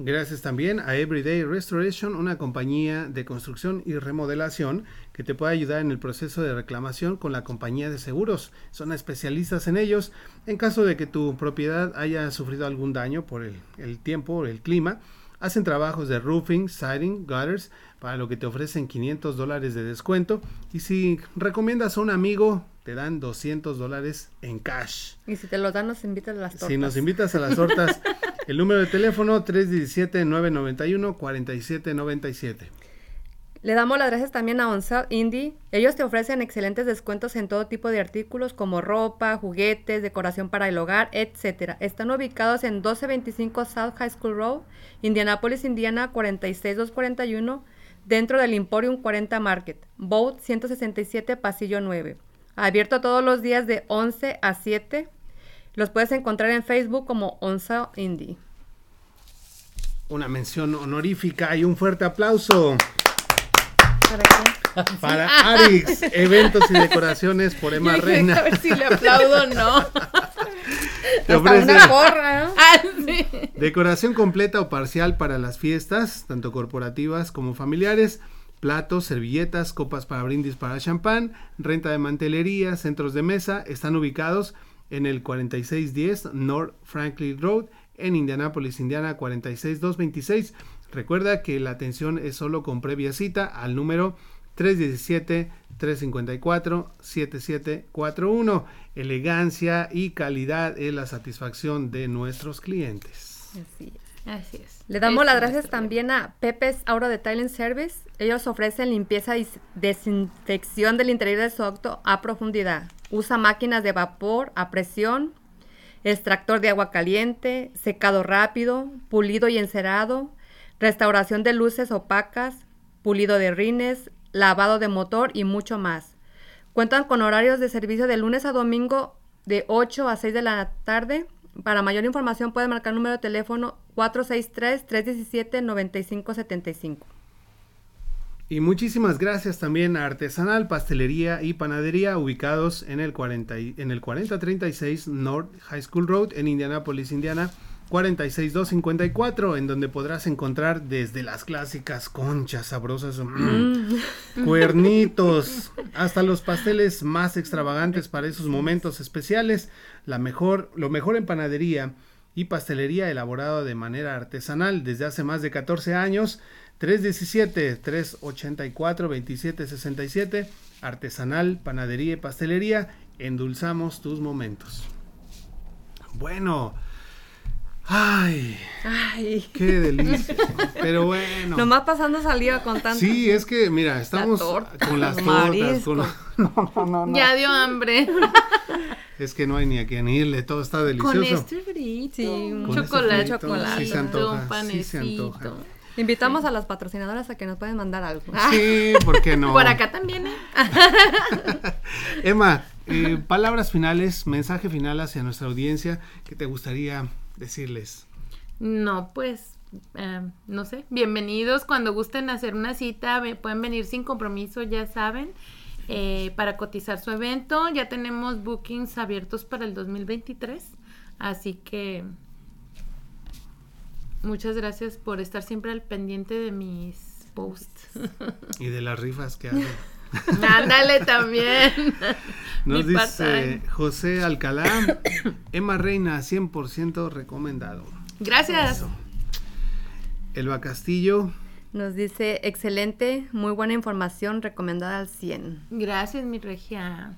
Gracias también a Everyday Restoration, una compañía de construcción y remodelación que te puede ayudar en el proceso de reclamación con la compañía de seguros. Son especialistas en ellos. En caso de que tu propiedad haya sufrido algún daño por el, el tiempo o el clima, hacen trabajos de roofing, siding, gutters, para lo que te ofrecen 500 dólares de descuento. Y si recomiendas a un amigo, te dan 200 dólares en cash. Y si te lo dan, nos invitas a las tortas. Si nos invitas a las tortas, el número de teléfono 317-991-4797. Le damos las gracias también a OnSale Indie. Ellos te ofrecen excelentes descuentos en todo tipo de artículos como ropa, juguetes, decoración para el hogar, etc. Están ubicados en 1225 South High School Road, Indianapolis, Indiana 46241, dentro del Emporium 40 Market, Boat 167, Pasillo 9. Abierto todos los días de 11 a 7. Los puedes encontrar en Facebook como OnSale Indie. Una mención honorífica y un fuerte aplauso ¿Para qué? para Arix, eventos y decoraciones por Emma Yo Reina. A ver si le aplaudo o no. Te Hasta ofrece una porra, ¿no? Ah, sí. decoración completa o parcial para las fiestas, tanto corporativas como familiares, platos, servilletas, copas para brindis para champán, renta de mantelería, centros de mesa, están ubicados en el 4610 North Franklin Road en Indianapolis, Indiana 46226. Recuerda que la atención es solo con previa cita al número 317-354-7741. Elegancia y calidad es la satisfacción de nuestros clientes. Así es. Así es. Le damos las gracias también a Pepe's Auto Detailing Service. Ellos ofrecen limpieza y desinfección del interior de su auto a profundidad. Usa máquinas de vapor a presión, extractor de agua caliente, secado rápido, pulido y encerado, restauración de luces opacas, pulido de rines, lavado de motor y mucho más. Cuentan con horarios de servicio de lunes a domingo de 8 a 6 de la tarde. Para mayor información puede marcar número de teléfono 463-317-9575. Y muchísimas gracias también a Artesanal, Pastelería y Panadería ubicados en el, 40, y- en el 4036 North High School Road en Indianapolis, Indiana 46254, en donde podrás encontrar desde las clásicas conchas sabrosas, mm, cuernitos, hasta los pasteles más extravagantes para esos momentos especiales, la mejor, lo mejor en panadería y pastelería elaborado de manera artesanal desde hace más de 14 años. 317-384-2767, artesanal, panadería y pastelería, endulzamos tus momentos. Bueno, ay, Ay. qué delicia. Pero bueno. Nomás pasando saliva con tanto. Sí, es que mira, estamos torta, con las tortas, con. No, no, no, no. Ya dio hambre. Es que no hay ni a quién irle, todo está delicioso. Con este frito. Sí, un chocolate, chocolate, sí se antoja, un sí se antoja. panecito. Invitamos a las patrocinadoras a que nos pueden mandar algo. Sí, ¿por qué no? Por acá también, ¿eh? Emma, eh, palabras finales, mensaje final hacia nuestra audiencia que te gustaría decirles. No, pues, eh, no sé, bienvenidos. Cuando gusten hacer una cita, pueden venir sin compromiso, ya saben, eh, para cotizar su evento. Ya tenemos bookings abiertos para el 2023, así que muchas gracias por estar siempre al pendiente de mis posts. Y de las rifas que hacen. Ándale también. Nos Mi dice part-time. José Alcalá, Emma Reina, 100% recomendado. Gracias. Eso. Elba Castillo, Nos dice, excelente, muy buena información, recomendada al 100. Gracias, mi regia.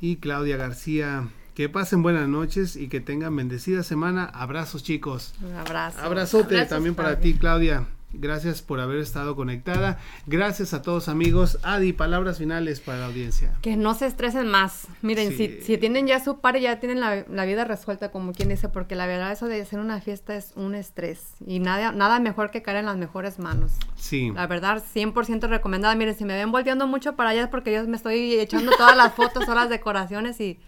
y Claudia García. Que pasen buenas noches y que tengan bendecida semana. Abrazos chicos. Un abrazo. Abrazote Abrazos, también para ti, Claudia. Gracias por haber estado conectada. Gracias a todos amigos. Adi, palabras finales para la audiencia. Que no se estresen más. Miren, Sí. si, si tienen ya su par, ya tienen la, la vida resuelta, como quien dice, porque la verdad eso de hacer una fiesta es un estrés. Y nada, nada mejor que caer en las mejores manos. Sí. La verdad, 100% recomendada. Miren, si me ven volteando mucho para allá es porque yo me estoy echando todas las fotos, todas las decoraciones y,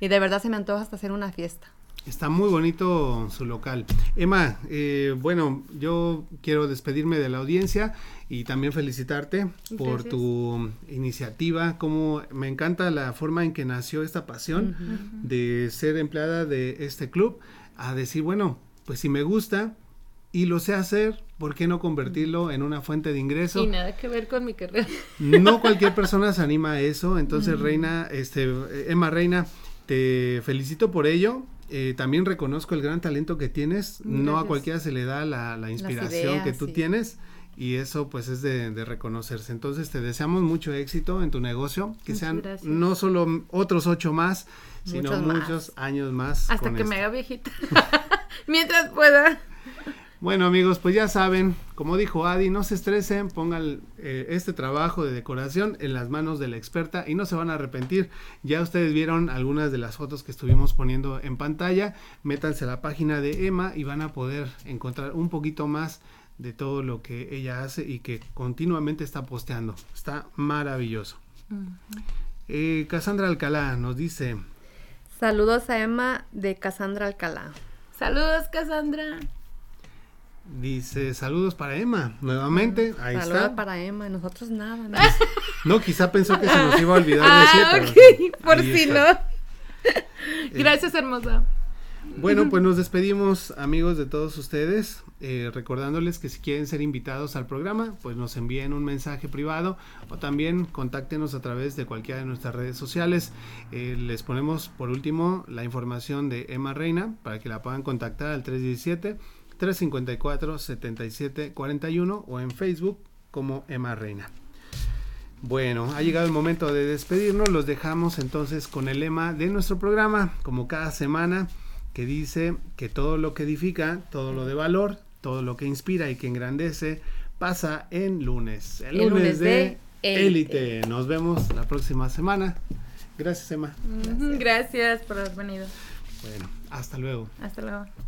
y de verdad se me antoja hasta hacer una fiesta. Está muy bonito su local. Emma, eh, bueno, yo quiero despedirme de la audiencia y también felicitarte por Gracias. tu iniciativa. Como me encanta la forma en que nació esta pasión de ser empleada de este club, a decir, bueno, pues si me gusta y lo sé hacer, ¿por qué no convertirlo en una fuente de ingreso? Y nada que ver con mi carrera. No cualquier persona se anima a eso, entonces Reina, este, Emma Reina, te felicito por ello. Eh, también reconozco el gran talento que tienes. No a cualquiera se le da la, la inspiración ideas, que tú sí. tienes y eso pues es de, de reconocerse. Entonces te deseamos mucho éxito en tu negocio, que Muchas sean gracias. no solo otros ocho más, sino Muchos más. muchos años más. Hasta que me haga viejita. Mientras pueda. Bueno amigos, pues ya saben, como dijo Adi, no se estresen, pongan eh, este trabajo de decoración en las manos de la experta y no se van a arrepentir. Ya ustedes vieron algunas de las fotos que estuvimos poniendo en pantalla. Métanse a la página de Emma y van a poder encontrar un poquito más de todo lo que ella hace y que continuamente está posteando. Está maravilloso. Eh, Cassandra Alcalá nos dice, Saludos a Emma de Cassandra Alcalá. Saludos, Cassandra. Dice saludos para Emma, nuevamente, ahí Saludos está. para Emma nosotros nada. ¿no? No, quizá pensó que se nos iba a olvidar Ah, decir, ok, pero por si está. no. Gracias, hermosa. Bueno, pues nos despedimos, amigos de todos ustedes, eh, recordándoles que si quieren ser invitados al programa, pues nos envíen un mensaje privado o también contáctenos a través de cualquiera de nuestras redes sociales. Eh, les ponemos por último la información de Emma Reina para que la puedan contactar al 317-354-7741 o en Facebook como Emma Reina. Bueno, ha llegado el momento de despedirnos. Los dejamos entonces con el lema de nuestro programa, como cada semana, que dice que todo lo que edifica, todo lo de valor, todo lo que inspira y que engrandece, pasa en lunes. El, El lunes, lunes de. Élite. Nos vemos la próxima semana. Gracias, Emma. Gracias por haber venido. Bueno, hasta luego. Hasta luego.